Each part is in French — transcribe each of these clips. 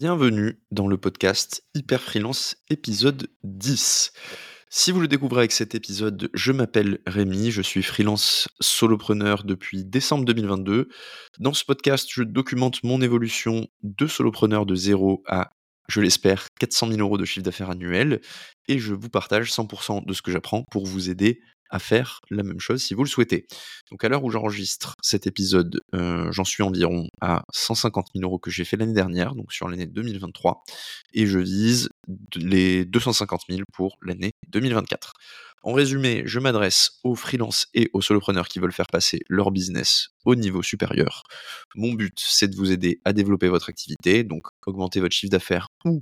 Bienvenue dans le podcast Hyper Freelance épisode 10. Si vous le découvrez avec cet épisode, je m'appelle Rémi, je suis freelance solopreneur depuis décembre 2022. Dans ce podcast, je documente mon évolution de solopreneur de 0 à, je l'espère, 400 000 euros de chiffre d'affaires annuel et je vous partage 100% de ce que j'apprends pour vous aider à faire la même chose si vous le souhaitez. Donc à l'heure où j'enregistre cet épisode, euh, j'en suis environ à 150 000 euros que j'ai fait l'année dernière, donc sur l'année 2023, et je vise les 250 000 pour l'année 2024. En résumé, je m'adresse aux freelances et aux solopreneurs qui veulent faire passer leur business au niveau supérieur. Mon but, c'est de vous aider à développer votre activité, donc augmenter votre chiffre d'affaires ou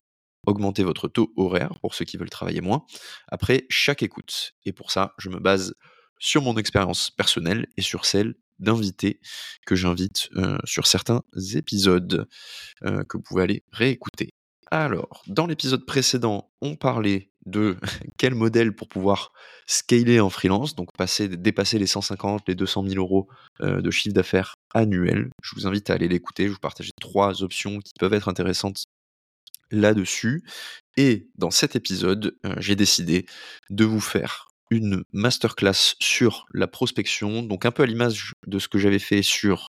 augmenter votre taux horaire pour ceux qui veulent travailler moins après chaque écoute. Et pour ça, je me base sur mon expérience personnelle et sur celle d'invités que j'invite euh, sur certains épisodes euh, que vous pouvez aller réécouter. Alors, dans l'épisode précédent, on parlait de quel modèle pour pouvoir scaler en freelance, donc passer, dépasser les 150, les 200 000 euros euh, de chiffre d'affaires annuel. Je vous invite à aller l'écouter. Je vous partage trois options qui peuvent être intéressantes là-dessus. Et dans cet épisode, euh, j'ai décidé de vous faire une masterclass sur la prospection, donc un peu à l'image de ce que j'avais fait sur,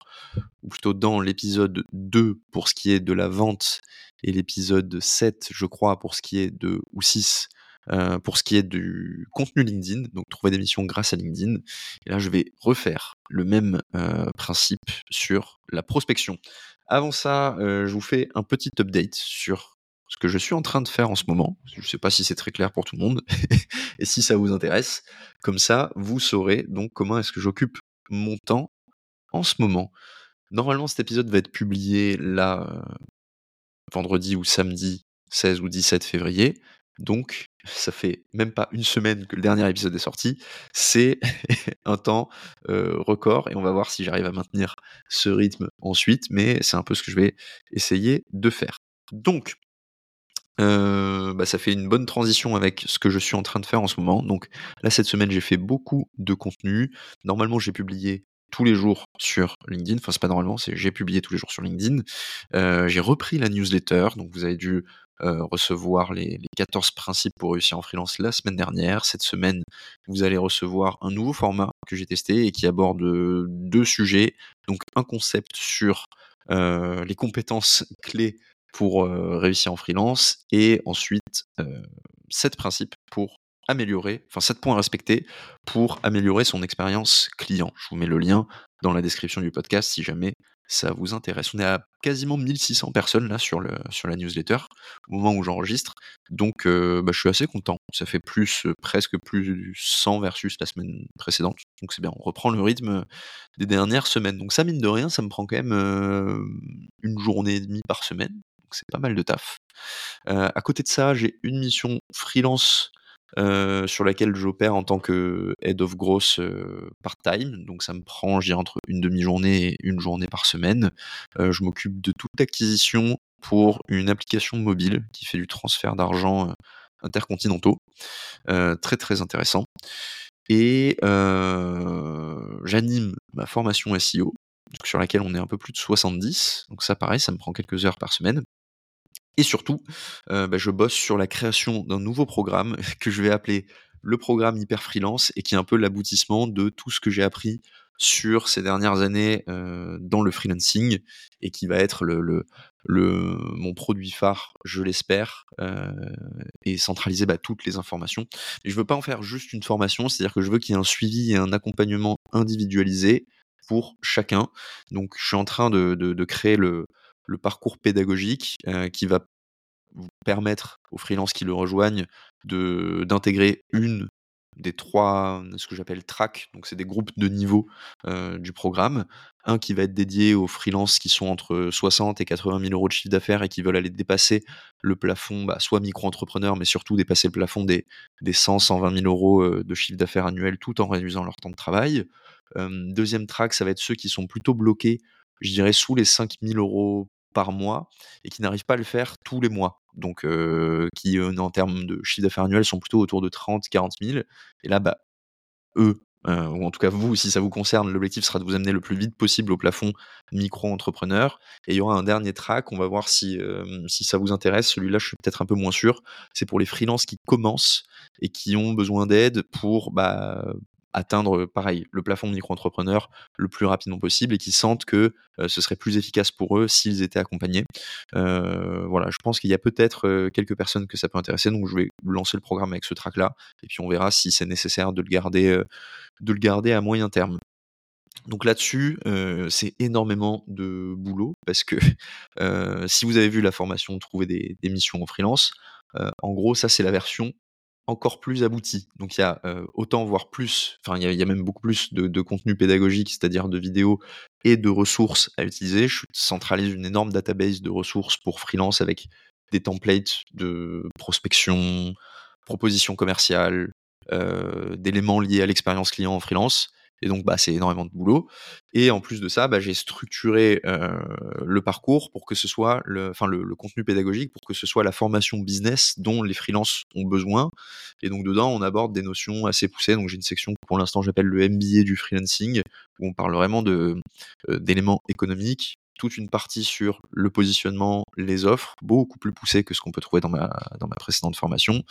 ou plutôt dans l'épisode 2 pour ce qui est de la vente, et l'épisode 7, je crois, pour ce qui est de, ou 6, euh, pour ce qui est du contenu LinkedIn, donc trouver des missions grâce à LinkedIn. Et là, je vais refaire le même euh, principe sur la prospection. Avant ça, je vous fais un petit update sur ce que je suis en train de faire en ce moment. Je ne sais pas si c'est très clair pour tout le monde et si ça vous intéresse. Comme ça, vous saurez donc comment est-ce que j'occupe mon temps en ce moment. Normalement, cet épisode va être publié là, euh, vendredi ou samedi 16 ou 17 février. Donc, ça fait même pas une semaine que le dernier épisode est sorti. C'est un temps euh, record et on va voir si j'arrive à maintenir ce rythme ensuite. Mais c'est un peu ce que je vais essayer de faire. Donc, euh, bah, ça fait une bonne transition avec ce que je suis en train de faire en ce moment. Donc là, cette semaine, j'ai fait beaucoup de contenu. Normalement, j'ai publié tous les jours sur LinkedIn. Enfin, c'est pas normalement, c'est j'ai publié tous les jours sur LinkedIn. Euh, j'ai repris la newsletter, donc vous avez dû euh, recevoir les, les, 14 principes pour réussir en freelance la semaine dernière. Cette semaine, vous allez recevoir un nouveau format que j'ai testé et qui aborde deux sujets. Donc un concept sur les compétences clés pour réussir en freelance et ensuite sept principes pour améliorer, enfin 7 points à respecter pour améliorer son expérience client. Je vous mets le lien dans la description du podcast si jamais ça vous intéresse. On est à quasiment 1600 personnes là sur, le, la newsletter au moment où j'enregistre. Donc bah, je suis assez content. Ça fait plus, presque plus 100 versus la semaine précédente. Donc c'est bien, on reprend le rythme des dernières semaines. Donc ça mine de rien, ça me prend quand même une journée et demie par semaine donc c'est pas mal de taf. à côté de ça, j'ai une mission freelance sur laquelle j'opère en tant que head of growth part-time. Donc ça me prend, je dirais, entre une demi-journée et une journée par semaine. je m'occupe de toute acquisition pour une application mobile qui fait du transfert d'argent intercontinentaux. très très intéressant. Et j'anime ma formation SEO, sur laquelle on est un peu plus de 70. Donc ça pareil, ça me prend quelques heures par semaine. Et surtout, euh, bah, je bosse sur la création d'un nouveau programme que je vais appeler le programme Hyper Freelance et qui est un peu l'aboutissement de tout ce que j'ai appris sur ces dernières années euh, dans le freelancing et qui va être mon produit phare, je l'espère, euh, et centraliser bah, toutes les informations. Et je veux pas en faire juste une formation, c'est-à-dire que je veux qu'il y ait un suivi et un accompagnement individualisé pour chacun. Donc je suis en train de créer le, le parcours pédagogique euh, qui va permettre aux freelances qui le rejoignent de d'intégrer une des trois, ce que j'appelle tracks, donc c'est des groupes de niveau euh, du programme. Un qui va être dédié aux freelances qui sont entre 60 et 80 000 euros de chiffre d'affaires et qui veulent aller dépasser le plafond, bah, soit micro-entrepreneur, mais surtout dépasser le plafond des, des 100, 120 000 euros euh, de chiffre d'affaires annuel tout en réduisant leur temps de travail. deuxième track, ça va être ceux qui sont plutôt bloqués, je dirais, sous les 5 000 euros par mois et qui n'arrivent pas à le faire tous les mois. Donc, qui en termes de chiffre d'affaires annuel sont plutôt autour de 30, 40 000. Et là, bah, eux, ou en tout cas vous, si ça vous concerne, l'objectif sera de vous amener le plus vite possible au plafond micro-entrepreneur. Et il y aura un dernier track, on va voir si, si ça vous intéresse. Celui-là, je suis peut-être un peu moins sûr. C'est pour les freelances qui commencent et qui ont besoin d'aide pour bah, atteindre, pareil, le plafond micro-entrepreneur le plus rapidement possible et qui sentent que ce serait plus efficace pour eux s'ils étaient accompagnés. voilà, je pense qu'il y a peut-être quelques personnes que ça peut intéresser, donc je vais lancer le programme avec ce track-là, et puis on verra si c'est nécessaire de le garder, de à moyen terme. Donc là-dessus, c'est énormément de boulot parce que si vous avez vu la formation Trouver des, des missions en freelance, en gros, ça c'est la version encore plus abouti. Donc il y a autant, voire plus, enfin il y, a même beaucoup plus de, contenu pédagogique, c'est-à-dire de vidéos et de ressources à utiliser. Je centralise une énorme database de ressources pour freelance avec des templates de prospection, propositions commerciales, d'éléments liés à l'expérience client en freelance. Et donc, bah, c'est énormément de boulot. Et en plus de ça, bah, j'ai structuré le parcours pour que ce soit, le, enfin, le, contenu pédagogique pour que ce soit la formation business dont les freelances ont besoin. Et donc, dedans, on aborde des notions assez poussées. Donc, j'ai une section que pour l'instant j'appelle le MBA du freelancing, où on parle vraiment de, d'éléments économiques, toute une partie sur le positionnement, les offres, beaucoup plus poussé que ce qu'on peut trouver dans ma, dans ma précédente formation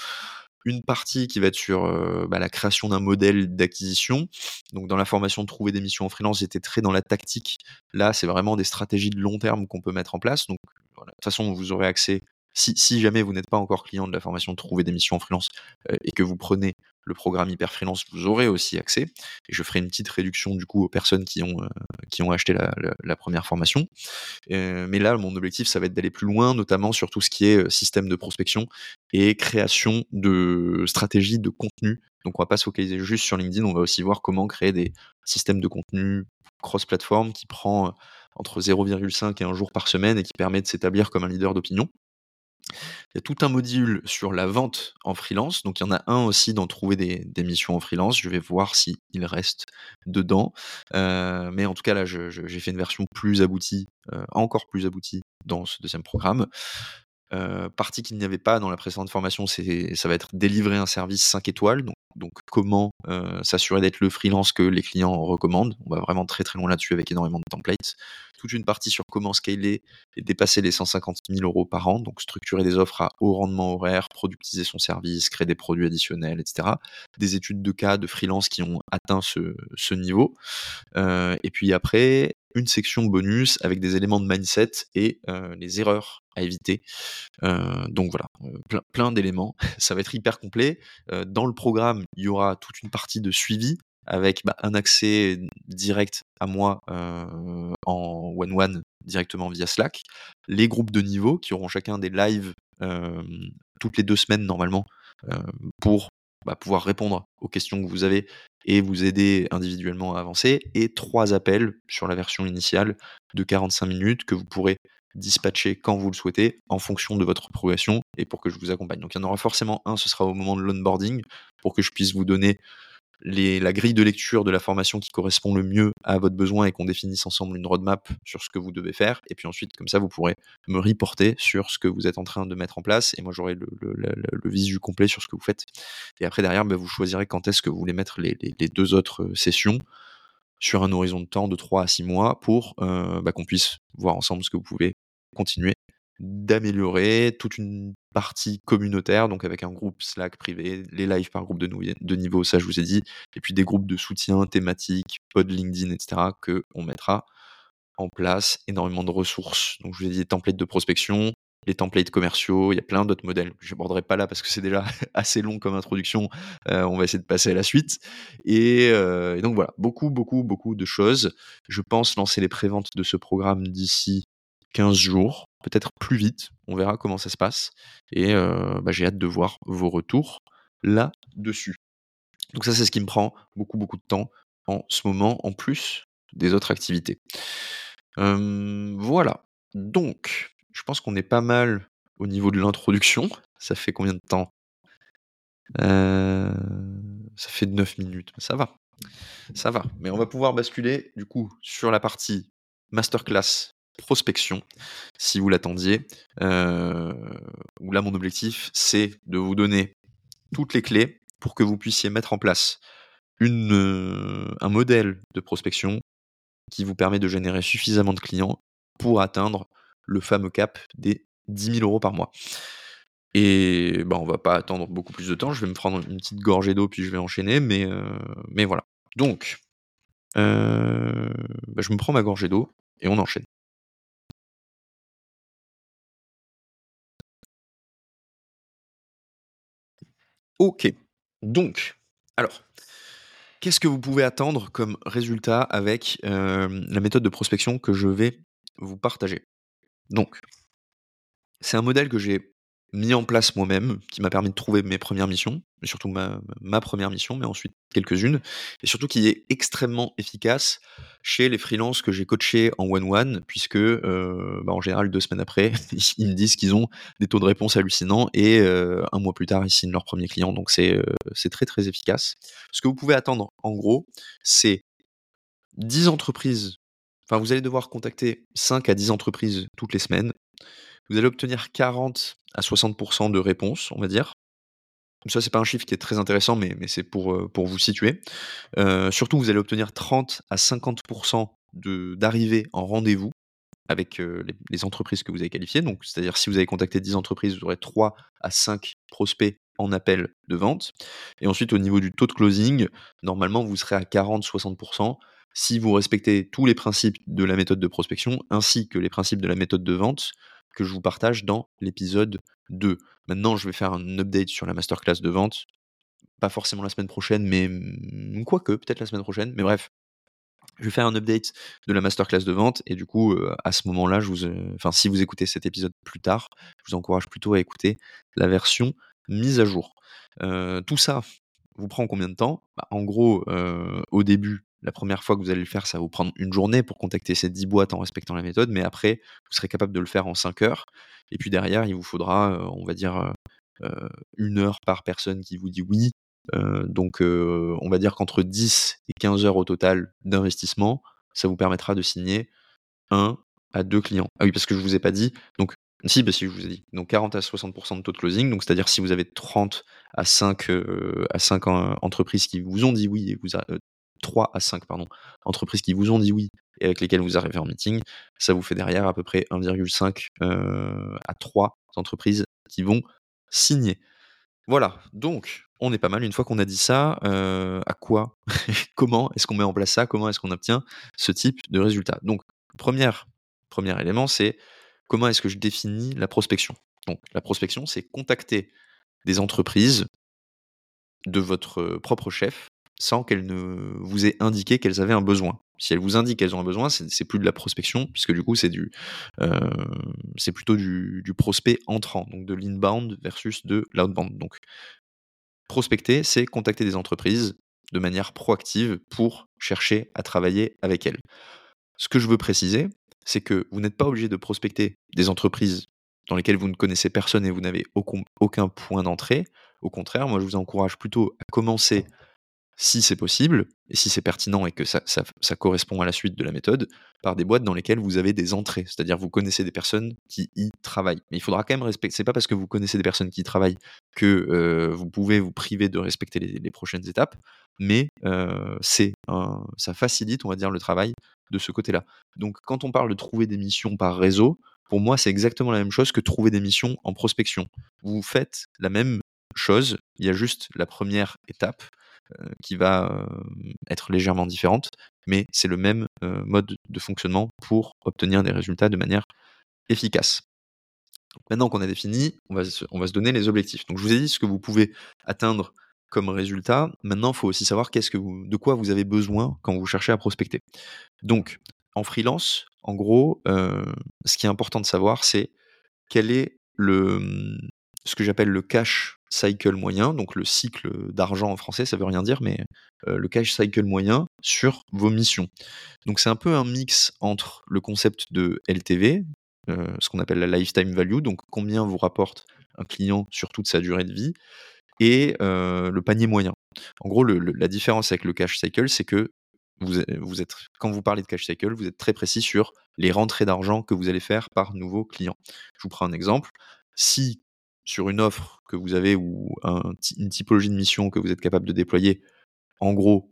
une partie qui va être sur bah, la création d'un modèle d'acquisition. Donc dans la formation de trouver des missions en freelance, j'étais très dans la tactique. Là, c'est vraiment des stratégies de long terme qu'on peut mettre en place. Donc de toute façon, vous aurez accès si, jamais vous n'êtes pas encore client de la formation trouver des missions en freelance et que vous prenez le programme Hyper Freelance, vous aurez aussi accès. Et je ferai une petite réduction du coup aux personnes qui ont, euh, qui ont acheté la, première formation. Euh, mais là, mon objectif, ça va être d'aller plus loin, notamment sur tout ce qui est euh, système de prospection et création de stratégies de contenu. Donc on va pas se focaliser juste sur LinkedIn, on va aussi voir comment créer des systèmes de contenu cross-platform qui prend entre 0,5 et 1 jour par semaine et qui permet de s'établir comme un leader d'opinion. Il y a tout un module sur la vente en freelance. Donc, il y en a un aussi dans trouver des, missions en freelance. Je vais voir s'il reste dedans. Euh, mais en tout cas, là, j'ai fait une version plus aboutie, euh, encore plus aboutie dans ce deuxième programme. Euh, partie qu'il n'y avait pas dans la précédente formation, c'est ça va être délivrer un service 5 étoiles. Donc comment euh, s'assurer d'être le freelance que les clients recommandent? On va vraiment très très loin là-dessus avec énormément de templates. Toute une partie sur comment scaler et dépasser les 150 000 euros par an. Donc structurer des offres à haut rendement horaire, productiser son service, créer des produits additionnels, etc. Des études de cas de freelance qui ont atteint ce, niveau. Euh, et puis après, une section bonus avec des éléments de mindset et euh, les erreurs à éviter. Euh, donc voilà, euh, plein, d'éléments. Ça va être hyper complet. dans le programme, il y aura toute une partie de suivi avec bah, un accès direct à moi en one-one directement via Slack, les groupes de niveau qui auront chacun des lives toutes les deux semaines normalement pour bah, pouvoir répondre aux questions que vous avez et vous aider individuellement à avancer, et trois appels sur la version initiale de 45 minutes que vous pourrez dispatcher quand vous le souhaitez en fonction de votre progression et pour que je vous accompagne. Donc il y en aura forcément un, ce sera au moment de l'onboarding pour que je puisse vous donner la grille de lecture de la formation qui correspond le mieux à votre besoin et qu'on définisse ensemble une roadmap sur ce que vous devez faire. Et puis ensuite, comme ça, vous pourrez me reporter sur ce que vous êtes en train de mettre en place et moi j'aurai le, le, visu complet sur ce que vous faites. Et après, derrière, bah, vous choisirez quand est-ce que vous voulez mettre les, deux autres euh, sessions sur un horizon de temps de 3 à 6 mois pour euh, bah, qu'on puisse voir ensemble ce que vous pouvez continuer d'améliorer toute une partie communautaire, donc avec un groupe Slack privé, les lives par groupe de, niveau, ça je vous ai dit, et puis des groupes de soutien thématiques, pod LinkedIn, etc., que on mettra en place, énormément de ressources. Donc je vous ai dit les templates de prospection, les templates commerciaux, il y a plein d'autres modèles. Je n'aborderai pas là parce que c'est déjà assez long comme introduction. Euh, on va essayer de passer à la suite. Et, euh, et, donc voilà, beaucoup, beaucoup, beaucoup de choses. Je pense lancer les préventes de ce programme d'ici 15 jours, peut-être plus vite. On verra comment ça se passe. Et euh, bah, j'ai hâte de voir vos retours là-dessus. Donc ça, c'est ce qui me prend beaucoup, beaucoup de temps en ce moment, en plus des autres activités. voilà. Donc, je pense qu'on est pas mal au niveau de l'introduction. Ça fait combien de temps? Euh, Ça fait 9 minutes. Ça va. Ça va. Mais on va pouvoir basculer, du coup, sur la partie masterclass prospection, si vous l'attendiez. Euh, là, mon objectif, c'est de vous donner toutes les clés pour que vous puissiez mettre en place heu, un modèle de prospection qui vous permet de générer suffisamment de clients pour atteindre le fameux cap des 10 000 € par mois. Et bah, on va pas attendre beaucoup plus de temps, je vais me prendre une petite gorgée d'eau, puis je vais enchaîner, mais heu, mais voilà. Donc, bah, je me prends ma gorgée d'eau et on enchaîne. OK. Donc, alors, qu'est-ce que vous pouvez attendre comme résultat avec, hem, la méthode de prospection que je vais vous partager? Donc c'est un modèle que j'ai mis en place moi-même, qui m'a permis de trouver mes premières missions, mais surtout ma 1 mission, mais ensuite quelques-unes et surtout qui est extrêmement efficace chez les freelances que j'ai coachés en one one puisque, heu, bah, en général 2 semaines après, ils me disent qu'ils ont des taux de réponse hallucinants et heu, 1 mois plus tard, ils signent leur 1er client donc c'est, c'est très, très efficace. Ce que vous pouvez attendre en gros, c'est 10 entreprises enfin vous allez devoir contacter 5 à 10 entreprises toutes les semaines. Vous allez obtenir 40 à 60 de réponses, on va dire. Ça, c'est pas un chiffre qui est très intéressant, mais c'est pour, heu, pour vous situer. Heu, surtout, vous allez obtenir 30 à 50 de d'arrivées en rendez-vous avec, les les entreprises que vous avez qualifiées. Donc c'est-à-dire si vous avez contacté 10 entreprises, vous aurez 3 à 5 prospects en appel de vente et ensuite au niveau du taux de closing, normalement, vous serez à 40-60% si vous respectez tous les principes de la méthode de prospection, ainsi que les principes de la méthode de vente que je vous partage dans l'épisode 2. Maintenant, je vais faire un update sur la masterclass de vente, pas forcément la semaine prochaine, mais mmh, quoique, peut-être la semaine prochaine, mais bref. Je vais faire un update de la masterclass de vente et du coup, à ce moment-là, si vous écoutez cet épisode plus tard, je vous encourage plutôt à écouter la version mise à jour. Tout ça vous prend combien de temps? Bah, en gros, au début, la première fois que vous allez le faire, ça va vous prendre une journée pour contacter ces 10 boîtes en respectant la méthode, mais après, vous serez capable de le faire en 5 heures et puis derrière, il vous faudra, heu, on va dire, heu heu, 1 heure par personne qui vous dit oui. Donc on va dire qu'entre 10 et 15 heures au total d'investissement, ça vous permettra de signer 1 à 2 clients. Ah oui, parce que je vous ai pas dit, donc si, bah si, je vous ai dit. Donc 40 à 60% de taux de closing, donc c'est-à-dire si vous avez 30 à 5, heu, à 5 en entreprises qui vous ont dit oui et vous a 3 à 5 pardon, entreprises qui vous ont dit oui et avec lesquelles vous arrivez en meeting, ça vous fait derrière à peu près 1,5, heu, à 3 entreprises qui vont signer. Voilà, donc on est pas mal. Une fois qu'on a dit ça, heu, à quoi, comment est-ce qu'on met en place ça? Comment est-ce qu'on obtient ce type de résultat? Donc première 1er élément, c'est comment est-ce que je définis la prospection? Donc la prospection, c'est contacter des entreprises de votre, heu, propre chef, sans qu'elles ne vous aient indiqué qu'elles avaient un besoin. Si elles vous indiquent qu'elles ont un besoin, c'est plus de la prospection puisque du coup c'est du, hem, c'est plutôt du prospect entrant, donc de l'inbound versus de l'outbound. Donc prospecter, c'est contacter des entreprises de manière proactive pour chercher à travailler avec elles. Ce que je veux préciser, c'est que vous n'êtes pas obligé de prospecter des entreprises dans lesquelles vous ne connaissez personne et vous n'avez aucun point d'entrée. Au contraire, moi je vous encourage plutôt à commencer si c'est possible et si c'est pertinent et que ça correspond à la suite de la méthode, par des boîtes dans lesquelles vous avez des entrées. C'est-à-dire vous connaissez des personnes qui y travaillent. Mais il faudra quand même respecter c'est pas parce que vous connaissez des personnes qui y travaillent que, heu, vous pouvez vous priver de respecter les prochaines étapes, mais un ça facilite, on va dire, le travail de ce côté-là. Donc quand on parle de trouver des missions par réseau, pour moi, c'est exactement la même chose que trouver des missions en prospection. Vous faites la même chose, il y a juste la première étape qui va, hem, être légèrement différente, mais c'est le même, heu, mode de fonctionnement pour obtenir des résultats de manière efficace. Maintenant qu'on a défini, on va se donner les objectifs. Donc je vous ai dit ce que vous pouvez atteindre comme résultat. Maintenant, il faut aussi savoir de quoi vous avez besoin quand vous cherchez à prospecter. Donc en freelance, en gros, ce qui est important de savoir, c'est quel est le, ce que j'appelle le cash cycle moyen, donc le cycle d'argent en français, ça veut rien dire, mais heu, le cash cycle moyen sur vos missions. Donc c'est un peu un mix entre le concept de LTV, heu, ce qu'on appelle la lifetime value, donc combien vous rapporte un client sur toute sa durée de vie et heu, le panier moyen. En gros, la différence avec le cash cycle, c'est que quand vous parlez de cash cycle, vous êtes très précis sur les rentrées d'argent que vous allez faire par nouveau client. Je vous prends un exemple. Si sur une offre que vous avez ou un une typologie de mission que vous êtes capable de déployer, en gros,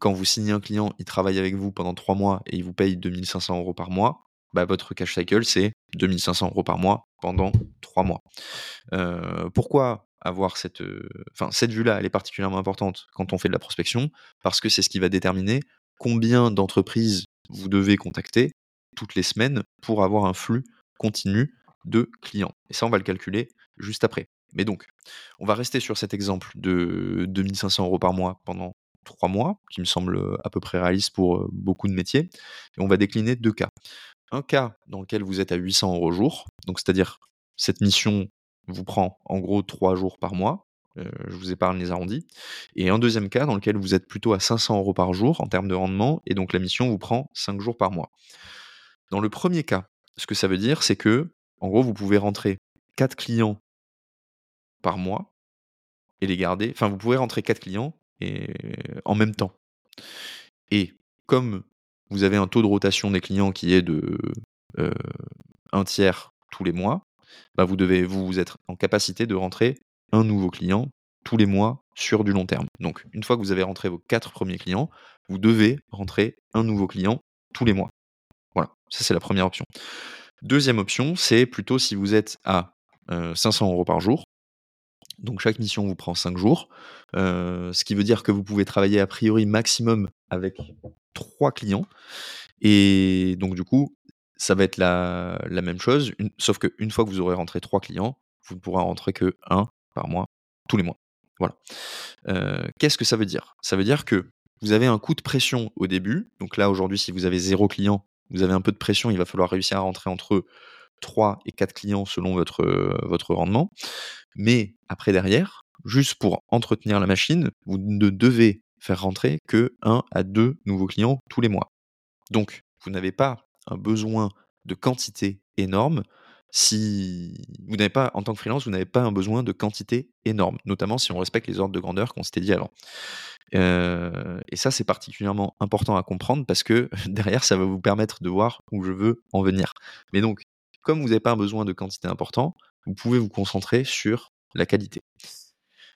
quand vous signez un client, il travaille avec vous pendant 3 mois et il vous paye 2 500 euros par mois, bah, votre cash cycle, c'est 2 500 euros par mois pendant 3 mois. pourquoi avoir cette, enfin, cette vue-là, elle est particulièrement importante quand on fait de la prospection, parce que c'est ce qui va déterminer combien d'entreprises vous devez contacter toutes les semaines pour avoir un flux continu de clients. Et ça, on va le calculer juste après. Mais donc, on va rester sur cet exemple de 2500 euros par mois pendant 3 mois, qui me semble à peu près réaliste pour beaucoup de métiers. Et on va décliner deux cas. Un cas dans lequel vous êtes à 800 euros jour, donc c'est-à-dire cette mission vous prend en gros 3 jours par mois, je vous épargne les arrondis. Et un deuxième cas dans lequel vous êtes plutôt à 500 euros par jour en termes de rendement, et donc la mission vous prend 5 jours par mois. Dans le premier cas, ce que ça veut dire, c'est que, en gros, vous pouvez rentrer 4 clients par mois et les garder. Enfin, vous pouvez rentrer 4 clients et, en même temps. Et comme vous avez un taux de rotation des clients qui est de un tiers tous les mois, bah vous devez vous être en capacité de rentrer un nouveau client tous les mois sur du long terme. Donc, une fois que vous avez rentré vos quatre premiers clients, vous devez rentrer un nouveau client tous les mois. Voilà, ça c'est la première option. Deuxième option, c'est plutôt si vous êtes à 500 euros par jour. Donc chaque mission vous prend 5 jours, ce qui veut dire que vous pouvez travailler a priori maximum avec 3 clients. Et donc du coup, ça va être la, même chose, sauf qu'une fois que vous aurez rentré 3 clients, vous ne pourrez rentrer que 1 par mois, tous les mois. Voilà. Qu'est-ce que ça veut dire? Ça veut dire que vous avez un coup de pression au début. Donc là, aujourd'hui, si vous avez 0 client, vous avez un peu de pression, il va falloir réussir à rentrer entre 3 et 4 clients selon votre, votre rendement. Mais après, derrière, juste pour entretenir la machine, vous ne devez faire rentrer que 1 à 2 nouveaux clients tous les mois. Donc, vous n'avez pas un besoin de quantité énorme si vous n'avez pas, en tant que freelance, vous n'avez pas un besoin de quantité énorme, notamment si on respecte les ordres de grandeur qu'on s'était dit avant. et ça, c'est particulièrement important à comprendre parce que derrière, ça va vous permettre de voir où je veux en venir. Mais donc, comme vous n'avez pas besoin de quantité important, vous pouvez vous concentrer sur la qualité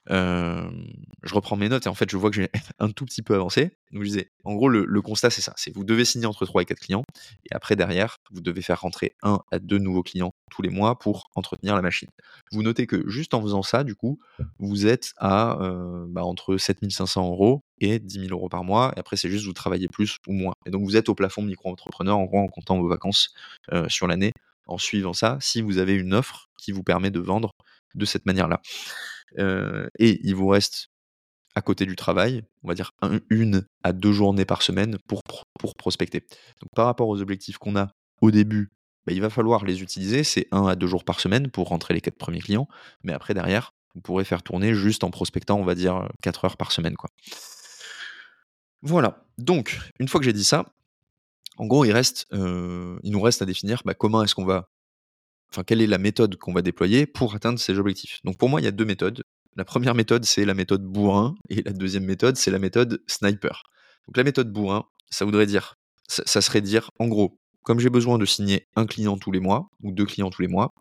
je reprends mes notes et en fait, je vois que j'ai un tout petit peu avancé. Donc, je disais, en gros, le, constat, c'est ça c'est vous devez signer entre 3 et 4 clients. Et après, derrière, vous devez faire rentrer 1 à 2 nouveaux clients tous les mois pour entretenir la machine. Vous notez que juste en faisant ça, du coup, vous êtes à bah, entre 7500 euros et 10 000 euros par mois. Et après, c'est juste vous travaillez plus ou moins. Et donc, vous êtes au plafond micro-entrepreneur, en comptant vos vacances sur l'année, en suivant ça, si vous avez une offre qui vous permet de vendre de cette manière-là et il vous reste à côté du travail, on va dire une à deux journées par semaine pour, prospecter. Donc par rapport aux objectifs qu'on a au début, bah, il va falloir les utiliser, c'est un à deux jours par semaine pour rentrer les quatre premiers clients, mais après derrière, vous pourrez faire tourner juste en prospectant, on va dire, 4 heures par semaine. Quoi. Voilà, donc une fois que j'ai dit ça, en gros, il, nous reste à définir bah, comment est-ce qu'on va enfin, quelle est la méthode qu'on va déployer pour atteindre ces objectifs. Donc pour moi, il y a deux méthodes. La première méthode, c'est la méthode bourrin, et la deuxième méthode, c'est la méthode sniper. Donc la méthode bourrin, ça voudrait dire, ça, serait dire, en gros, comme j'ai besoin de signer un client tous les mois, ou deux clients tous les mois,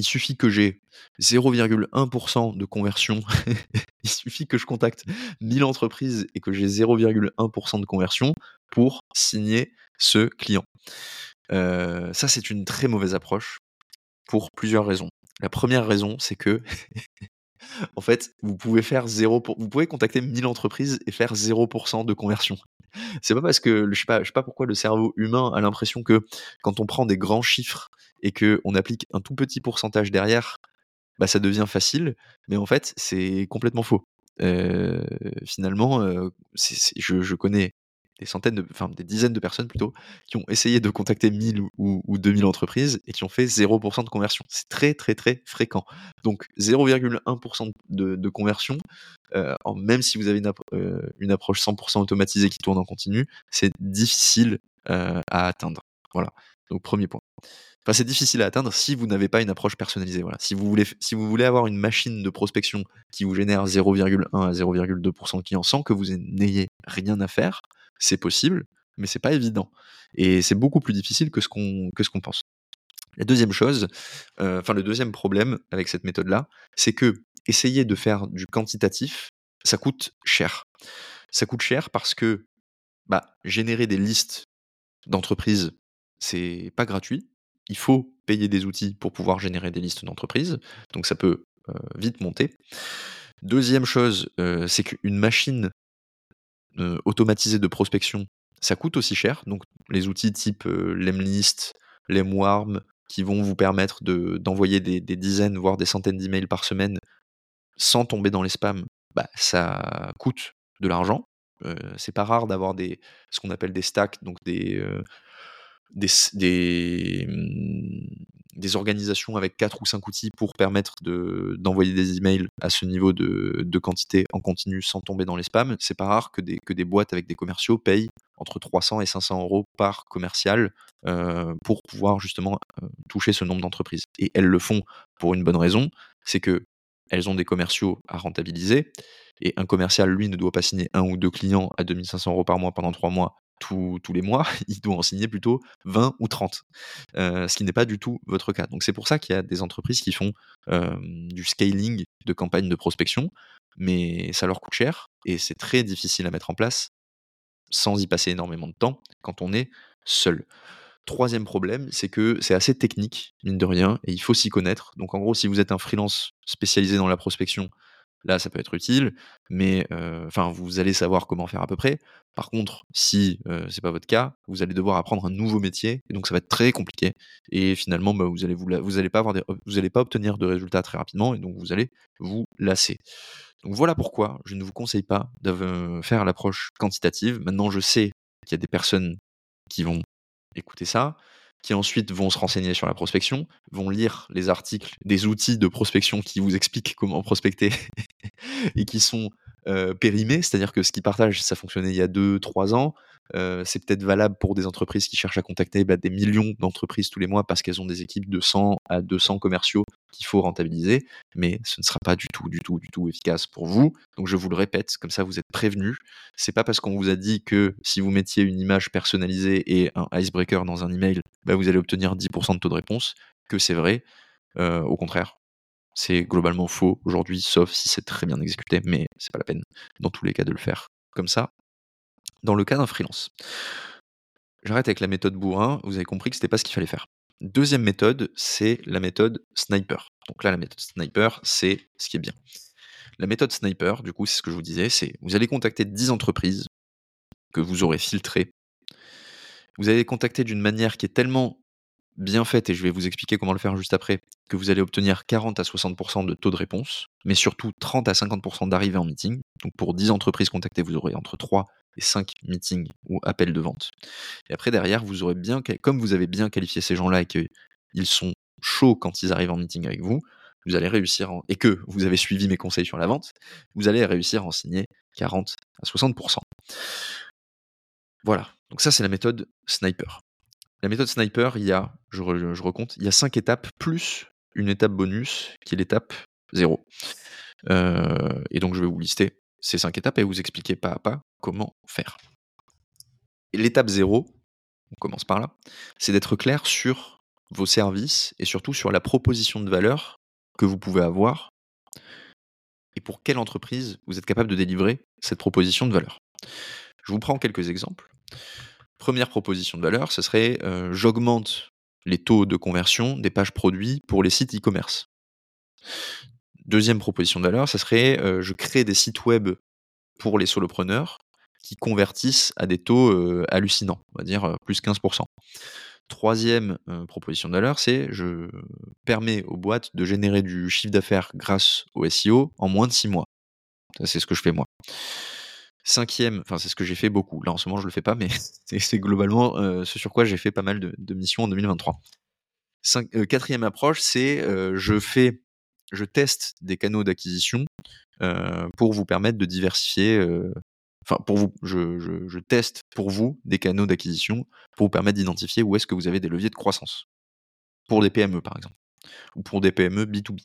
il suffit que j'ai 0,1% de conversion, il suffit que je contacte 1000 entreprises et que j'ai 0,1% de conversion pour signer ce client ça, c'est une très mauvaise approche pour plusieurs raisons. La première raison, c'est que, en fait, vous pouvez faire 0 vous pouvez contacter 1000 entreprises et faire 0% de conversion. C'est pas parce que, je sais pas, sais pas pourquoi le cerveau humain a l'impression que quand on prend des grands chiffres et qu'on applique un tout petit pourcentage derrière, bah, ça devient facile, mais en fait, c'est complètement faux. finalement, je, je, connais des centaines, de, enfin des dizaines de personnes plutôt, qui ont essayé de contacter 1000 ou, ou 2000 entreprises et qui ont fait 0% de conversion. C'est très très très fréquent. Donc 0,1% de, conversion, euh, même si vous avez une, euh, approche 100% automatisée qui tourne en continu, c'est difficile euh, à atteindre. Voilà. Donc premier point. Enfin, c'est difficile à atteindre si vous n'avez pas une approche personnalisée. Voilà. Si, vous voulez, si vous voulez avoir une machine de prospection qui vous génère 0,1 à 0,2% de clients sans que vous n'ayez rien à faire, c'est possible, mais c'est pas évident. Et c'est beaucoup plus difficile que ce qu'on que ce qu'on pense. La deuxième chose, euh, enfin le deuxième problème avec cette méthode-là, c'est que essayer de faire du quantitatif, Ça coûte cher. Ça coûte cher parce que bah, générer des listes d'entreprises, c'est pas gratuit. Il faut payer des outils pour pouvoir générer des listes d'entreprises. Donc ça peut euh, vite monter. Deuxième chose, euh, c'est qu'une machine euh, de prospection, ça coûte aussi cher. Donc les outils type Lemlist, Lemwarm, qui vont vous permettre d'envoyer des, dizaines, voire des centaines d'emails par semaine sans tomber dans les spams, bah, ça coûte de l'argent. c'est pas rare d'avoir ce qu'on appelle des stacks, donc des, des, des, mmh, des, organisations avec 4 ou 5 outils pour permettre d'envoyer des emails à ce niveau de, quantité en continu sans tomber dans les spams. C'est pas rare que des, que des boîtes avec des commerciaux payent entre 300 et 500 euros par commercial euh, pour pouvoir justement euh, toucher ce nombre d'entreprises. Et elles le font pour une bonne raison, c'est que elles ont des commerciaux à rentabiliser et un commercial, lui, ne doit pas signer un ou deux clients à 2500 euros par mois pendant trois mois tous, les mois, il doit en signer plutôt 20 ou 30, euh, ce qui n'est pas du tout votre cas. Donc c'est pour ça qu'il y a des entreprises qui font du scaling de campagnes de prospection, mais ça leur coûte cher et c'est très difficile à mettre en place sans y passer énormément de temps quand on est seul. Troisième problème, c'est que c'est assez technique, mine de rien, et il faut s'y connaître. Donc en gros, si vous êtes un freelance spécialisé dans la prospection, Là, ça peut être utile, mais enfin, vous allez savoir comment faire à peu près. Par contre, si c'est pas votre cas, vous allez devoir apprendre un nouveau métier, et donc ça va être très compliqué. Et finalement, bah, vous allez pas avoir vous allez pas obtenir de résultats très rapidement, et donc vous allez vous lasser. Donc voilà pourquoi je ne vous conseille pas de faire l'approche quantitative. Maintenant, je sais qu'il y a des personnes qui vont écouter ça, qui ensuite vont se renseigner sur la prospection, vont lire les articles des outils de prospection qui vous expliquent comment prospecter et qui sont euh, périmés, c'est-à-dire que ce qu'ils partagent, ça fonctionnait il y a 2-3 ans, euh, c'est peut-être valable pour des entreprises qui cherchent à contacter bah, des millions d'entreprises tous les mois parce qu'elles ont des équipes de 100 à 200 commerciaux qu'il faut rentabiliser, mais ce ne sera pas du tout, du tout, du tout efficace pour vous. Donc je vous le répète, comme ça vous êtes prévenus. C'est pas parce qu'on vous a dit que si vous mettiez une image personnalisée et un icebreaker dans un email, bah, vous allez obtenir 10% de taux de réponse que c'est vrai. Euh, au contraire, c'est globalement faux aujourd'hui, sauf si c'est très bien exécuté, mais c'est pas la peine dans tous les cas de le faire comme ça dans le cas d'un freelance. J'arrête avec la méthode bourrin, vous avez compris que c'était pas ce qu'il fallait faire. Deuxième méthode, c'est la méthode sniper. Donc là, la méthode sniper, c'est ce qui est bien. La méthode sniper, du coup, c'est ce que je vous disais, c'est vous allez contacter 10 entreprises que vous aurez filtrées. Vous allez les contacter d'une manière qui est tellement bien faite, et je vais vous expliquer comment le faire juste après, que vous allez obtenir 40 à 60% de taux de réponse, mais surtout 30 à 50% d'arrivée en meeting. Donc pour 10 entreprises contactées, vous aurez entre 3 et 5 meetings ou appels de vente. Et après, derrière, vous aurez bien, comme vous avez bien qualifié ces gens-là et qu'ils sont chauds quand ils arrivent en meeting avec vous, vous allez réussir, et que vous avez suivi mes conseils sur la vente, vous allez réussir à en signer 40 à 60%. Voilà, donc ça c'est la méthode sniper. La méthode sniper, il y a, je, recompte, il y a 5 étapes plus une étape bonus qui est l'étape 0. Euh, et donc je vais vous lister ces 5 étapes et vous expliquer pas à pas comment faire. L'étape 0, on commence par là, c'est d'être clair sur vos services et surtout sur la proposition de valeur que vous pouvez avoir et pour quelle entreprise vous êtes capable de délivrer cette proposition de valeur. Je vous prends quelques exemples. Première proposition de valeur, ce serait euh, j'augmente les taux de conversion des pages produits pour les sites e-commerce. Deuxième proposition de valeur, ce serait euh, je crée des sites web pour les solopreneurs qui convertissent à des taux euh, hallucinants, on va dire plus 15%. Troisième proposition de valeur, c'est je permets aux boîtes de générer du chiffre d'affaires grâce au SEO en moins de 6 mois. C'est ce que je fais moi. Cinquième, enfin c'est ce que j'ai fait beaucoup. Là en ce moment je le fais pas, mais c'est globalement euh, ce sur quoi j'ai fait pas mal de, missions en 2023. Euh, quatrième approche, c'est euh, je fais, je teste des canaux d'acquisition pour vous permettre de diversifier. Enfin pour vous, je, teste pour vous des canaux d'acquisition pour vous permettre d'identifier où est-ce que vous avez des leviers de croissance pour des PME par exemple ou pour des PME B2B.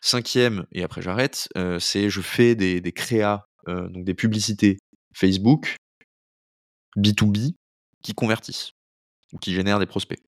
Cinquième, et après j'arrête, c'est je fais des, des créas donc des publicités Facebook, B2B, qui convertissent ou qui génèrent des prospects.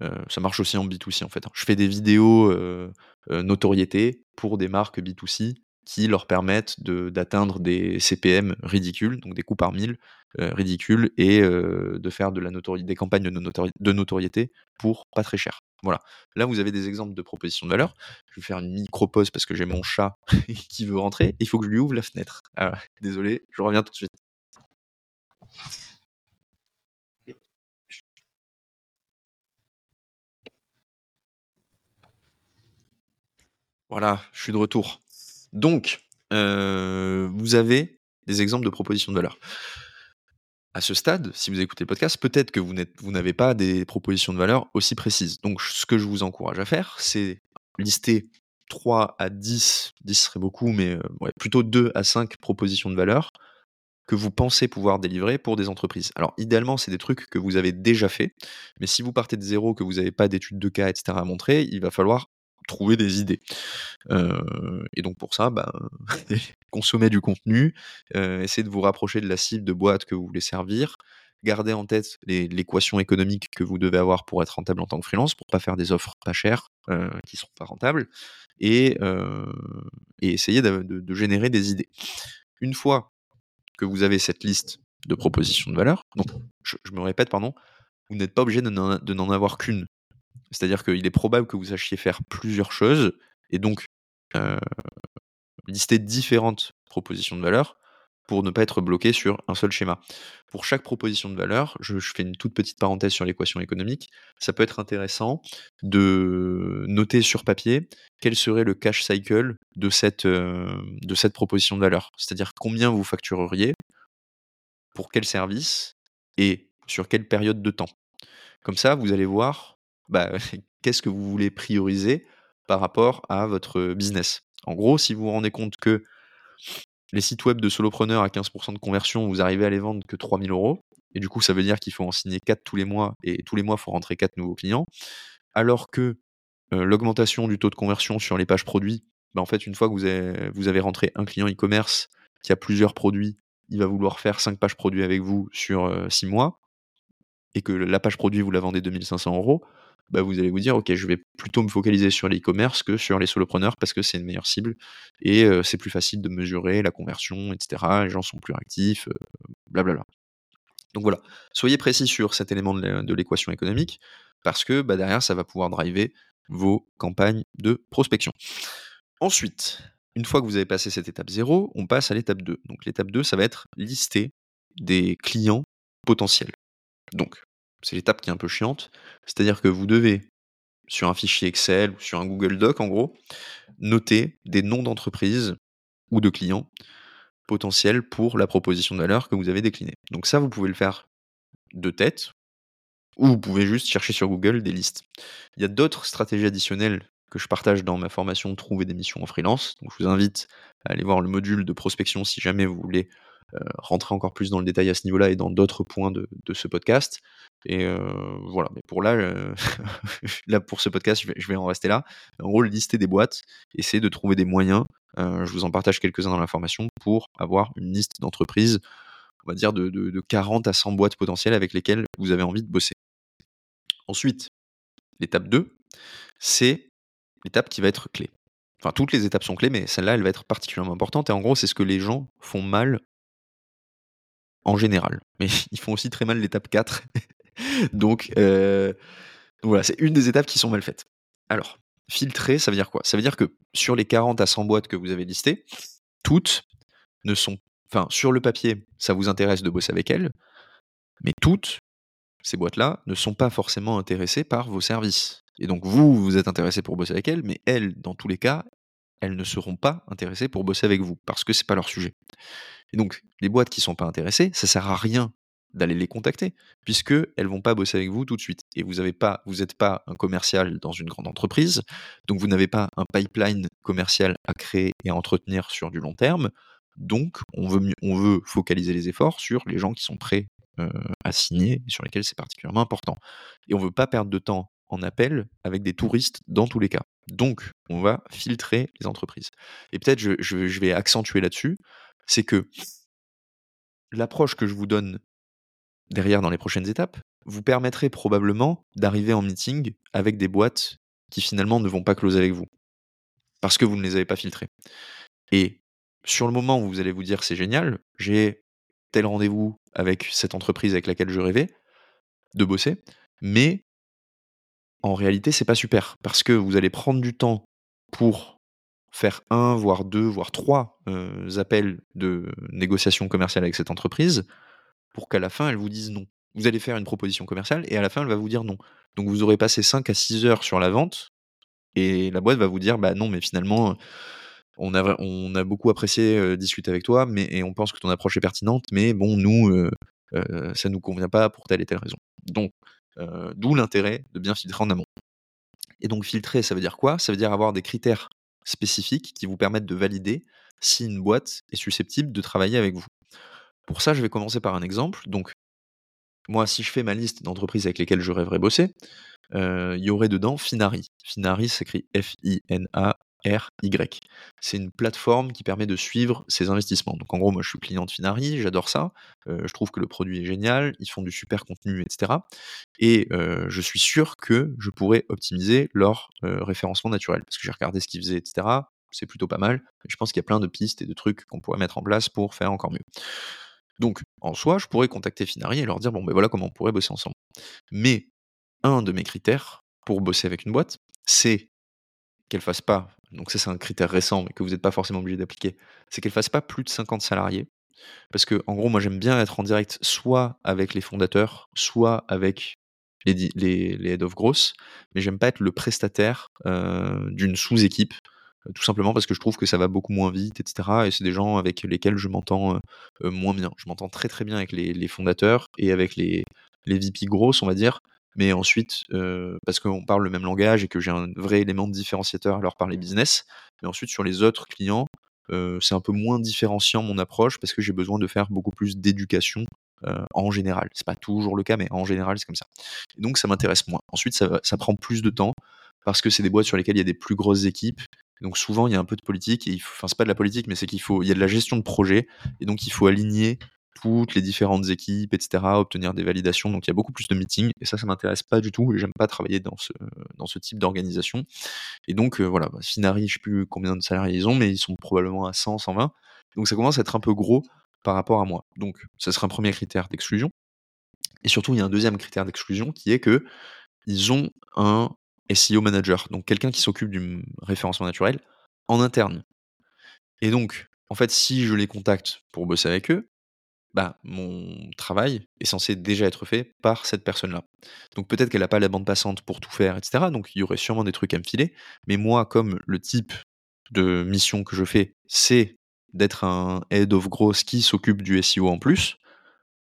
Euh, ça marche aussi en B2C en fait. Hein. Je fais des vidéos euh, notoriété pour des marques B2C qui leur permettent d'atteindre des CPM ridicules, donc des coûts par mille ridicules, et de faire de la des campagnes de, notoriété pour pas très cher. Voilà. Là, vous avez des exemples de propositions de valeur. Je vais faire une micro-pause parce que j'ai mon chat qui veut rentrer. Il faut que je lui ouvre la fenêtre. Ah, désolé, je reviens tout de suite. Voilà, je suis de retour. Donc, vous avez des exemples de propositions de valeur. À ce stade, si vous écoutez le podcast, peut-être que vous n'avez pas des propositions de valeur aussi précises. Donc, ce que je vous encourage à faire, c'est lister 3 à 10, 10 serait beaucoup, mais plutôt 2 à 5 propositions de valeur que vous pensez pouvoir délivrer pour des entreprises. Alors, idéalement, c'est des trucs que vous avez déjà fait, mais si vous partez de zéro, que vous n'avez pas d'études de cas, etc. à montrer, il va falloir trouver des idées. et donc pour ça, bah, consommez du contenu, essayez de vous rapprocher de la cible de boîte que vous voulez servir, gardez en tête l'équation économique que vous devez avoir pour être rentable en tant que freelance, pour pas faire des offres pas chères qui sont pas rentables, et, et essayez de, générer des idées. Une fois que vous avez cette liste de propositions de valeur, donc je, me répète, pardon, vous n'êtes pas obligé de n'en avoir qu'une. C'est-à-dire qu'il est probable que vous sachiez faire plusieurs choses et donc lister différentes propositions de valeur pour ne pas être bloqué sur un seul schéma. Pour chaque proposition de valeur, je, fais une toute petite parenthèse sur l'équation économique, ça peut être intéressant de noter sur papier quel serait le cash cycle de cette, de cette proposition de valeur. C'est-à-dire combien vous factureriez, pour quel service et sur quelle période de temps. Comme ça, vous allez voir bah, qu'est-ce que vous voulez prioriser par rapport à votre business? En gros, si vous vous rendez compte que les sites web de solopreneurs à 15% de conversion, vous arrivez à les vendre que 3000 euros, et du coup, ça veut dire qu'il faut en signer 4 tous les mois, et tous les mois, il faut rentrer 4 nouveaux clients, alors que l'augmentation du taux de conversion sur les pages produits, bah, en fait, une fois que vous avez, vous avez rentré un client e-commerce qui a plusieurs produits, il va vouloir faire 5 pages produits avec vous sur 6 mois, et que la page produit, vous la vendez 2500 euros, bah, vous allez vous dire, OK, je vais plutôt me focaliser sur l'e-commerce que sur les solopreneurs parce que c'est une meilleure cible et c'est plus facile de mesurer la conversion, etc. Les gens sont plus actifs, blablabla. Donc voilà, soyez précis sur cet élément de l'équation économique parce que bah, derrière, ça va pouvoir driver vos campagnes de prospection. Ensuite, une fois que vous avez passé cette étape 0, on passe à l'étape 2. Donc l'étape 2, ça va être lister des clients potentiels. Donc, c'est l'étape qui est un peu chiante. C'est-à-dire que vous devez, sur un fichier Excel ou sur un Google Doc en gros, noter des noms d'entreprises ou de clients potentiels pour la proposition de valeur que vous avez déclinée. Donc ça, vous pouvez le faire de tête, ou vous pouvez juste chercher sur Google des listes. Il y a d'autres stratégies additionnelles que je partage dans ma formation Trouver des missions en freelance. Je vous invite à aller voir le module de prospection si jamais vous voulez rentrer encore plus dans le détail à ce niveau-là et dans d'autres points de, ce podcast. Et euh, voilà, mais pour là, euh, là, pour ce podcast, je vais, en rester là. En gros, lister des boîtes, essayer de trouver des moyens. je vous en partage quelques-uns dans la formation pour avoir une liste d'entreprises, on va dire de, de 40 à 100 boîtes potentielles avec lesquelles vous avez envie de bosser. Ensuite, l'étape 2, c'est l'étape qui va être clé. Enfin, toutes les étapes sont clés, mais celle-là, elle va être particulièrement importante. Et en gros, c'est ce que les gens font mal en général. Mais ils font aussi très mal l'étape 4. donc, euh, donc, voilà, c'est une des étapes qui sont mal faites. Alors, filtrer, ça veut dire quoi? Ça veut dire que sur les 40 à 100 boîtes que vous avez listées, toutes ne sont... Enfin, sur le papier, ça vous intéresse de bosser avec elles, mais toutes, ces boîtes-là, ne sont pas forcément intéressées par vos services. Et donc vous, vous êtes intéressé pour bosser avec elles, mais elles, dans tous les cas, elles ne seront pas intéressées pour bosser avec vous, parce que c'est pas leur sujet. Et donc, les boîtes qui ne sont pas intéressées, ça sert à rien d'aller les contacter, puisque elles vont pas bosser avec vous tout de suite. Et vous n'êtes pas, vous pas un commercial dans une grande entreprise, donc vous n'avez pas un pipeline commercial à créer et à entretenir sur du long terme. Donc, on veut, on veut focaliser les efforts sur les gens qui sont prêts euh, à signer, sur lesquels c'est particulièrement important. Et on ne veut pas perdre de temps en appel avec des touristes dans tous les cas. Donc, on va filtrer les entreprises. Et peut-être je vais accentuer là-dessus c'est que l'approche que je vous donne derrière dans les prochaines étapes vous permettrait probablement d'arriver en meeting avec des boîtes qui finalement ne vont pas closer avec vous. Parce que vous ne les avez pas filtrées. Et sur le moment où vous allez vous dire: «C'est génial, j'ai tel rendez-vous avec cette entreprise avec laquelle je rêvais de bosser», mais en réalité, c'est pas super parce que vous allez prendre du temps pour faire 1 voire 2 voire 3, heu, appels de négociation commerciale avec cette entreprise, pour qu'à la fin, elle vous dise non. Vous allez faire une proposition commerciale et à la fin, elle va vous dire non. Donc vous aurez passé 5 à 6 heures sur la vente et la boîte va vous dire: «Bah non, mais finalement, on a on a beaucoup apprécié, heu, discuter avec toi, mais et on pense que ton approche est pertinente, mais bon, nous, heu heu, ça nous convient pas pour telle et telle raison». Donc d'où l'intérêt de bien filtrer en amont. Et donc filtrer, ça veut dire quoi? Ça veut dire avoir des critères spécifiques qui vous permettent de valider si une boîte est susceptible de travailler avec vous. Pour ça, je vais commencer par un exemple. Donc moi, si je fais ma liste d'entreprises avec lesquelles je rêverais bosser, heu, il y aurait dedans Finari. Finari s'écrit F-I-N-A-R-Y. C'est une plateforme qui permet de suivre ses investissements. Donc en gros, moi je suis client de Finari, j'adore ça, heu, je trouve que le produit est génial, ils font du super contenu et cetera et heu, je suis sûr que je pourrais optimiser leur, heu, référencement naturel. Parce que j'ai regardé ce qu'ils faisaient et cetera, c'est plutôt pas mal. Je pense qu'il y a plein de pistes et de trucs qu'on pourrait mettre en place pour faire encore mieux. Donc en soi, je pourrais contacter Finari et leur dire: «Bon, beh, voilà comment on pourrait bosser ensemble». Mais un de mes critères pour bosser avec une boîte, c'est qu'elle fasse pas donc ça, c'est un critère récent, mais que vous êtes pas forcément obligé d'appliquer, c'est qu'elle fasse pas plus de 50 salariés. Parce qu'en gros, moi, j'aime bien être en direct soit avec les fondateurs, soit avec les les les head of growth, mais j'aime pas être le prestataire, heu, d'une sous-équipe, heu, tout simplement parce que je trouve que ça va beaucoup moins vite et cetera et c'est des gens avec lesquels je m'entends, heu, moins bien. Je m'entends très, très bien avec les les fondateurs et avec les les VP growth, on va dire, mais ensuite, heu, parce qu'on parle le même langage et que j'ai un vrai élément différenciateur à leur parler business. Mais ensuite sur les autres clients, heu, c'est un peu moins différenciant mon approche parce que j'ai besoin de faire beaucoup plus d'éducation, heu, en général. C'est pas toujours le cas, mais en général, c'est comme ça. Et donc ça m'intéresse moins. Ensuite, ça prend plus de temps parce que c'est des boîtes sur lesquelles il y a des plus grosses équipes. Donc souvent, il y a un peu de politique et il faut enfin, c'est pas de la politique, mais c'est qu'il faut il y a de la gestion de projet et donc il faut aligner les différentes équipes et cetera, obtenir des validations. Donc il y a beaucoup plus de meetings et ça, ça m'intéresse pas du tout et j'aime pas travailler dans ce dans ce type d'organisation. Et donc heu, voilà, bah, Finari, je sais plus combien de salariés ils ont, mais ils sont probablement à 100-120. Donc ça commence à être un peu gros par rapport à moi. Donc ça serait un 1er critère d'exclusion. Et surtout, il y a un 2e critère d'exclusion qui est qu'ils ont un SEO manager, donc quelqu'un qui s'occupe du, référencement naturel en interne. Et donc, en fait, si je les contacte pour bosser avec eux, bah, mon travail est censé déjà être fait par cette personne-là. Donc peut-être qu'elle a pas la bande passante pour tout faire et cetera, donc il y aurait sûrement des trucs à me filer. Mais moi, comme le type de mission que je fais, c'est d'être un head of growth qui s'occupe du SEO en plus,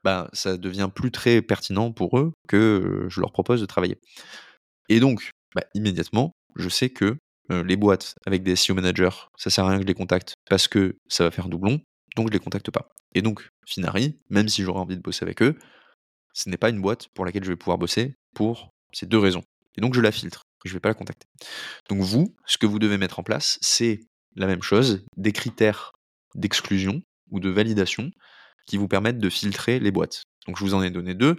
bah, ça devient plus très pertinent pour eux que, heu, je leur propose de travailler. Et donc, bah, immédiatement, je sais que, heu, les boîtes avec des SEO managers, ça sert à rien que je les contacte parce que ça va faire doublon, donc je les contacte pas. Et donc Finari, même si j'aurais envie de bosser avec eux, ce n'est pas une boîte pour laquelle je vais pouvoir bosser pour ces 2 raisons. Et donc je la filtre, je vais pas la contacter. Donc vous, ce que vous devez mettre en place, c'est la même chose, des critères d'exclusion ou de validation qui vous permettent de filtrer les boîtes. Donc je vous en ai donné 2,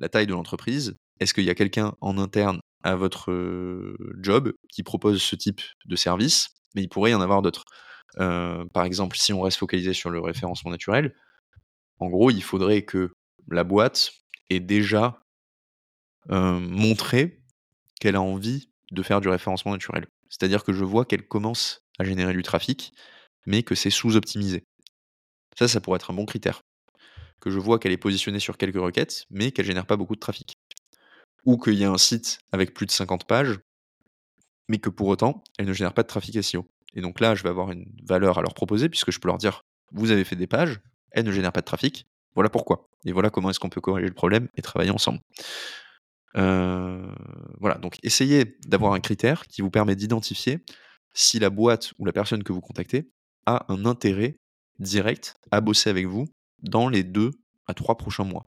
la taille de l'entreprise, est-ce qu'il y a quelqu'un en interne à votre, heu, job qui propose ce type de service? Mais il pourrait y en avoir d'autres. Heu, par exemple, si on reste focalisé sur le référencement naturel, en gros, il faudrait que la boîte ait déjà heu, montré qu'elle a envie de faire du référencement naturel. C'est-à-dire que je vois qu'elle commence à générer du trafic, mais que c'est sous-optimisé. Ça, ça pourrait être un bon critère. Que je vois qu'elle est positionnée sur quelques requêtes, mais qu'elle génère pas beaucoup de trafic. Ou qu'il y a un site avec plus de 50 pages mais que pour autant, elle ne génère pas de trafic SEO. Et donc là, je vais avoir une valeur à leur proposer puisque je peux leur dire: «Vous avez fait des pages, elles ne génèrent pas de trafic, voilà pourquoi et voilà comment est-ce qu'on peut corriger le problème et travailler ensemble». Heu, voilà, donc essayez d'avoir un critère qui vous permet d'identifier si la boîte ou la personne que vous contactez a un intérêt direct à bosser avec vous dans les 2 à 3 prochains mois.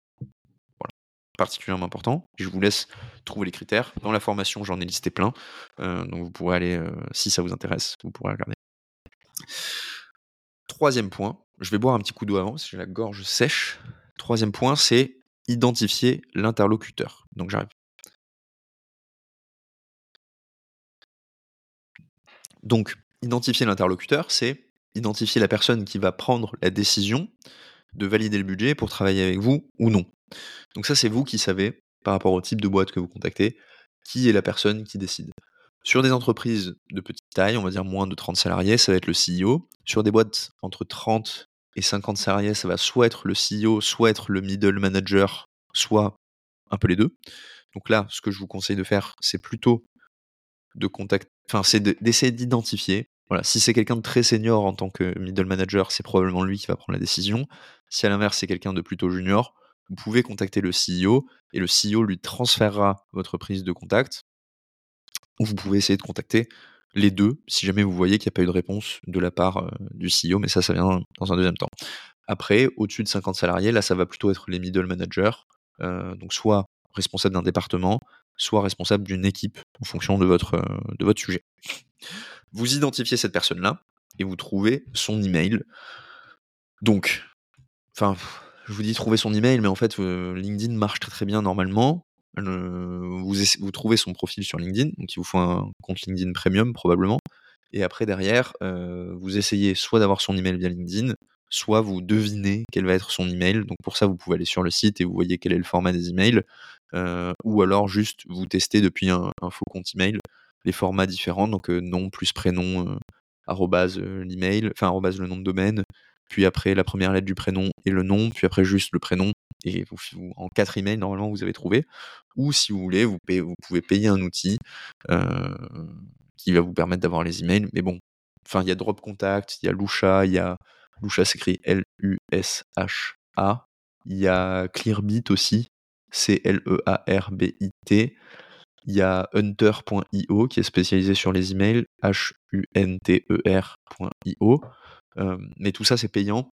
Particulièrement important. Je vous laisse trouver les critères. Dans la formation, j'en ai listé plein, heu, donc vous pourrez aller, heu, si ça vous intéresse, vous pourrez regarder. 3e point, je vais boire un petit coup d'eau avant j'ai la gorge sèche. 3e point, c'est identifier l'interlocuteur. Donc j'arrive. Donc identifier l'interlocuteur, c'est identifier la personne qui va prendre la décision de valider le budget pour travailler avec vous ou non. Donc ça, c'est vous qui savez, par rapport au type de boîte que vous contactez, qui est la personne qui décide. Sur des entreprises de petite taille, on va dire moins de 30 salariés, ça va être le CEO. Sur des boîtes entre 30 et 50 salariés, ça va soit être le CEO, soit être le middle manager, soit un peu les deux. Donc là, ce que je vous conseille de faire, c'est plutôt de contacter, enfin, d'essayer d'identifier. Voilà, si c'est quelqu'un de très senior en tant que middle manager, c'est probablement lui qui va prendre la décision. Si à l'inverse, c'est quelqu'un de plutôt junior, vous pouvez contacter le CEO et le CEO lui transférera votre prise de contact. Ou vous pouvez essayer de contacter les deux si jamais vous voyez qu'il n'y a pas eu de réponse de la part du CEO, mais ça, ça vient dans un deuxième temps. Après, au-dessus de 50 salariés, là, ça va plutôt être les middle managers, donc soit responsable d'un département, soit responsable d'une équipe en fonction de votre, de votre sujet. Vous identifiez cette personne-là et vous trouvez son email. Donc, enfin, je vous dis trouver son email, mais en fait, LinkedIn marche très très bien normalement. vous, trouvez son profil sur LinkedIn, donc il vous faut un compte LinkedIn Premium probablement. Et après, derrière, vous essayez soit d'avoir son email via LinkedIn, soit vous devinez quel va être son email. Donc pour ça, vous pouvez aller sur le site et vous voyez quel est le format des emails. ou alors juste vous testez depuis un, faux compte email les formats différents, donc nom plus prénom, arrobase l'email, enfin arrobase le nom de domaine, puis après la première lettre du prénom et le nom, puis après juste le prénom, et vous, en quatre emails, normalement, vous avez trouvé. Ou si vous voulez, vous, pouvez payer un outil euh, qui va vous permettre d'avoir les emails. Mais bon, enfin, il y a Drop Contact, il y a Lusha, il y a Lusha s'écrit L-U-S-H-A. Il y a Clearbit aussi, C-L-E-A-R-B-I-T. Il y a hunter.io qui est spécialisé sur les emails, H-U-N-T-E-R.io mais tout ça, c'est payant.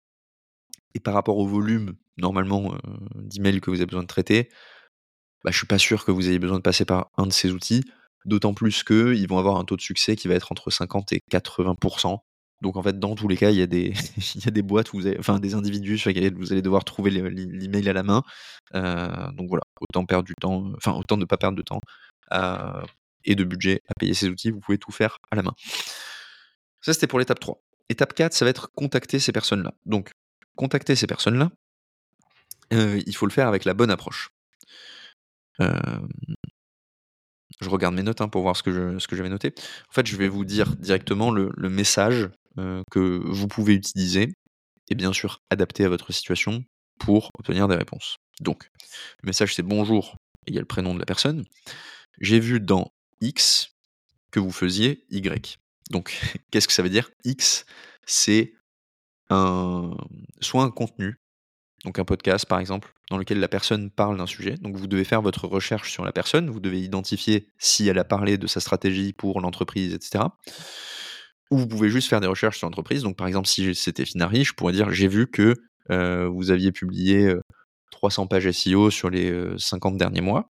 Et par rapport au volume, normalement, d'emails que vous avez besoin de traiter, bah, je suis pas sûr que vous ayez besoin de passer par un de ces outils. D'autant plus qu'ils vont avoir un taux de succès qui va être entre 50 et 80%. Donc en fait, dans tous les cas, il y a des, y a des boîtes où vous enfin des individus sur lesquels vous allez devoir trouver l'email à la main. donc voilà, autant perdre du temps, enfin autant ne pas perdre de temps et de budget à payer ces outils, vous pouvez tout faire à la main. Ça, c'était pour l'étape 3. Étape 4, ça va être contacter ces personnes-là. Donc, contacter ces personnes-là, euh, il faut le faire avec la bonne approche. je regarde mes notes hein, pour voir ce que, j'avais noté. En fait, je vais vous dire directement le, message que vous pouvez utiliser et bien sûr adapter à votre situation pour obtenir des réponses. Donc, le message c'est bonjour, il y a le prénom de la personne. J'ai vu dans X que vous faisiez Y. Donc, qu'est-ce que ça veut dire? X, c'est un, soit un contenu, donc un podcast par exemple, dans lequel la personne parle d'un sujet. Donc, vous devez faire votre recherche sur la personne, vous devez identifier si elle a parlé de sa stratégie pour l'entreprise, etc. Ou vous pouvez juste faire des recherches sur l'entreprise. Donc, par exemple, si c'était Finari, je pourrais dire j'ai vu que euh, vous aviez publié 300 euh, pages SEO sur les 50 euh, derniers mois.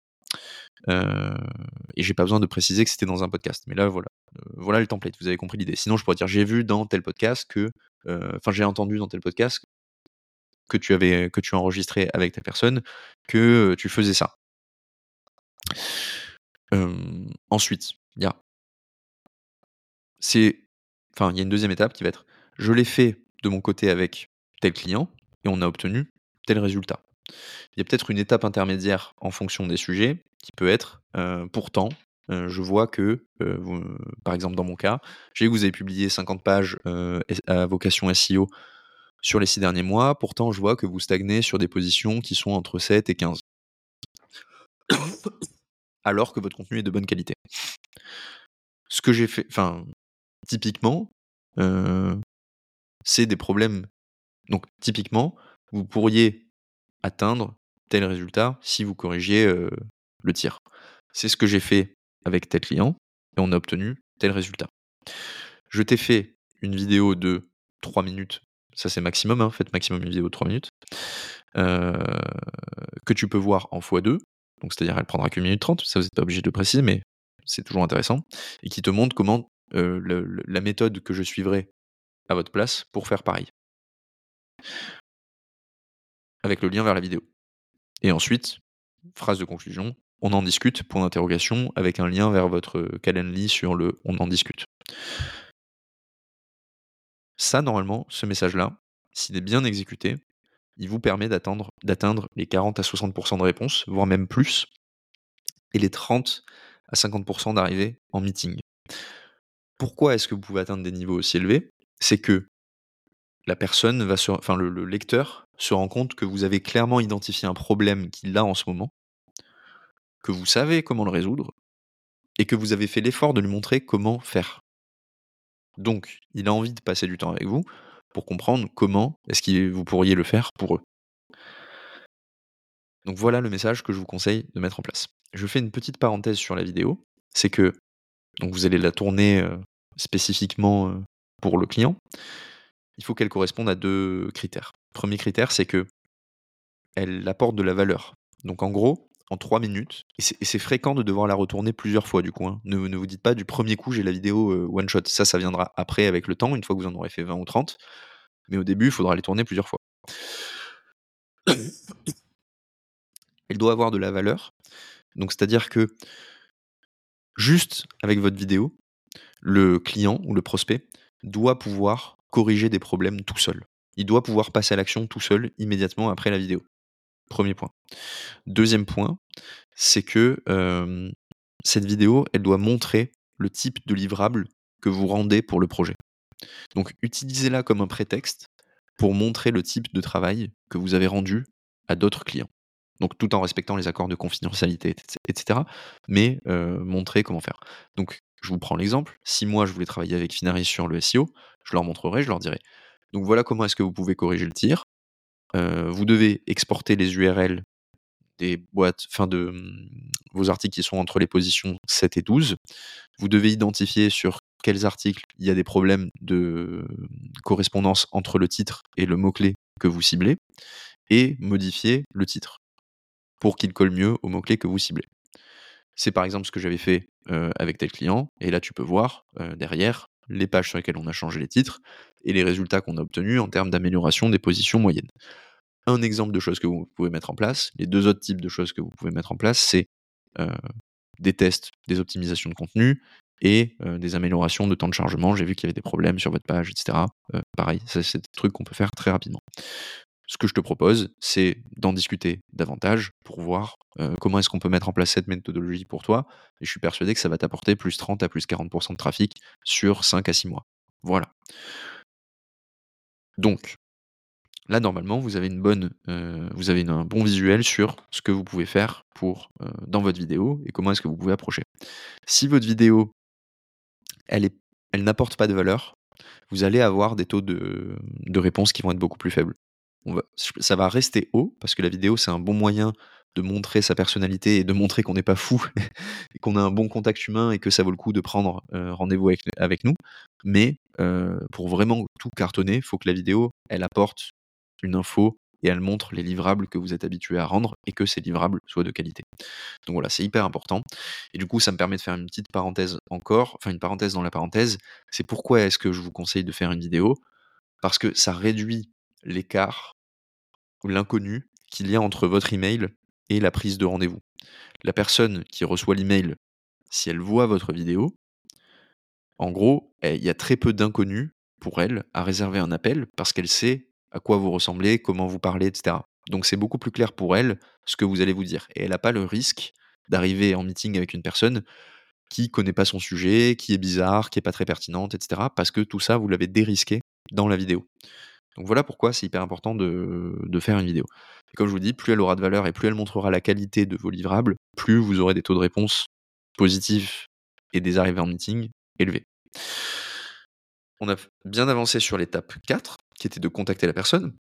Et j'ai pas besoin de préciser que c'était dans un podcast. Mais là, voilà. Euh, voilà le template, vous avez compris l'idée. Sinon, je pourrais dire j'ai vu dans tel podcast que. Euh, enfin, j'ai entendu dans tel podcast que tu avais que tu avec ta personne que tu faisais ça. ensuite, il y a c'est enfin il y a une deuxième étape qui va être je l'ai fait de mon côté avec tel client et on a obtenu tel résultat. Il y a peut-être une étape intermédiaire en fonction des sujets qui peut être pourtant, je vois que, par exemple dans mon cas, j'ai que vous avez publié 50 pages à vocation SEO sur les 6 derniers mois, pourtant je vois que vous stagnez sur des positions qui sont entre 7 et 15. Alors que votre contenu est de bonne qualité. Ce que j'ai fait, enfin, typiquement, c'est des problèmes. Donc, typiquement, vous pourriez atteindre tel résultat si vous corrigiez le tir. C'est ce que j'ai fait avec tel client et on a obtenu tel résultat. Je t'ai fait une vidéo de 3 minutes, ça c'est maximum, hein, faites maximum une vidéo de 3 minutes, que tu peux voir en x2, donc c'est-à-dire elle prendra que minute 30, ça vous n'êtes pas obligé de préciser, mais c'est toujours intéressant, et qui te montre comment la méthode que je suivrai à votre place pour faire pareil avec le lien vers la vidéo. Et ensuite, phrase de conclusion, on en discute, point d'interrogation, avec un lien vers votre Calendly sur le on en discute. Ça, normalement, ce message-là, s'il est bien exécuté, il vous permet d'atteindre les 40 à 60% de réponses, voire même plus, et les 30 à 50% d'arrivée en meeting. Pourquoi est-ce que vous pouvez atteindre des niveaux aussi élevés? C'est que la personne va le lecteur se rend compte que vous avez clairement identifié un problème qu'il a en ce moment, que vous savez comment le résoudre et que vous avez fait l'effort de lui montrer comment faire. Donc, il a envie de passer du temps avec vous pour comprendre comment est-ce que vous pourriez le faire pour eux. Donc voilà le message que je vous conseille de mettre en place. Je fais une petite parenthèse sur la vidéo, c'est que donc vous allez la tourner euh, spécifiquement euh, pour le client. Il faut qu'elle corresponde à deux critères. Premier critère, c'est que elle apporte de la valeur. Donc en gros, en trois minutes, et c'est fréquent de devoir la retourner plusieurs fois du coup. Hein. Ne, ne, vous dites pas du premier coup j'ai la vidéo euh, one shot. Ça, ça viendra après avec le temps, une fois que vous en aurez fait 20 ou 30. Mais au début, il faudra les tourner plusieurs fois. Elle doit avoir de la valeur. Donc c'est-à-dire que juste avec votre vidéo, le client ou le prospect doit pouvoir corriger des problèmes tout seul. Il doit pouvoir passer à l'action tout seul immédiatement après la vidéo. Premier point. Deuxième point, c'est que cette vidéo, elle doit montrer le type de livrable que vous rendez pour le projet. Donc utilisez-la comme un prétexte pour montrer le type de travail que vous avez rendu à d'autres clients. Donc tout en respectant les accords de confidentialité, etc. Mais montrer comment faire. Donc je vous prends l'exemple. Si moi je voulais travailler avec Finaris sur le SEO, je leur montrerai, je leur dirai. Donc voilà comment est-ce que vous pouvez corriger le tir. Vous devez exporter les URL des boîtes, enfin de mmh, vos articles qui sont entre les positions 7 et 12. Vous devez identifier sur quels articles il y a des problèmes de mmh, correspondance entre le titre et le mot-clé que vous ciblez, et modifier le titre pour qu'il colle mieux au mot-clé que vous ciblez. C'est par exemple ce que j'avais fait avec tel client, et là tu peux voir derrière les pages sur lesquelles on a changé les titres et les résultats qu'on a obtenus en termes d'amélioration des positions moyennes. Un exemple de choses que vous pouvez mettre en place, les deux autres types de choses que vous pouvez mettre en place, c'est des tests, des optimisations de contenu et des améliorations de temps de chargement. J'ai vu qu'il y avait des problèmes sur votre page, etc. pareil, c'est des trucs qu'on peut faire très rapidement. Ce que je te propose, c'est d'en discuter davantage pour voir comment est-ce qu'on peut mettre en place cette méthodologie pour toi. Et je suis persuadé que ça va t'apporter plus 30 à plus 40% de trafic sur 5 à 6 mois. Voilà. Donc, là, normalement, vous avez, une bonne, vous avez un bon visuel sur ce que vous pouvez faire pour, dans votre vidéo et comment est-ce que vous pouvez approcher. Si votre vidéo, elle, elle n'apporte pas de valeur, vous allez avoir des taux de, de réponse qui vont être beaucoup plus faibles ça va rester haut parce que la vidéo, c'est un bon moyen de montrer sa personnalité et de montrer qu'on n'est pas fou et qu'on a un bon contact humain et que ça vaut le coup de prendre rendez-vous avec, nous. Mais pour vraiment tout cartonner, il faut que la vidéo, elle apporte une info et elle montre les livrables que vous êtes habitué à rendre et que ces livrables soient de qualité. Donc voilà, c'est hyper important. Et du coup, ça me permet de faire une petite parenthèse encore, enfin une parenthèse dans la parenthèse. C'est pourquoi est-ce que je vous conseille de faire une vidéo? Parce que ça réduit l'écart ou l'inconnu qu'il y a entre votre email et la prise de rendez-vous. La personne qui reçoit l'email, si elle voit votre vidéo, en gros, eh, il y a très peu d'inconnus pour elle à réserver un appel parce qu'elle sait à quoi vous ressemblez, comment vous parlez, etc. Donc c'est beaucoup plus clair pour elle ce que vous allez vous dire. Et elle n'a pas le risque d'arriver en meeting avec une personne qui connaît pas son sujet, qui est bizarre, qui est pas très pertinente, etc. Parce que tout ça, vous l'avez dérisqué dans la vidéo. Donc voilà pourquoi c'est hyper important de, faire une vidéo. Comme je vous dis, plus elle aura de valeur et plus elle montrera la qualité de vos livrables, plus vous aurez des taux de réponse positifs et des arrivées en meeting élevés. On a bien avancé sur l'étape 4, qui était de contacter la personne.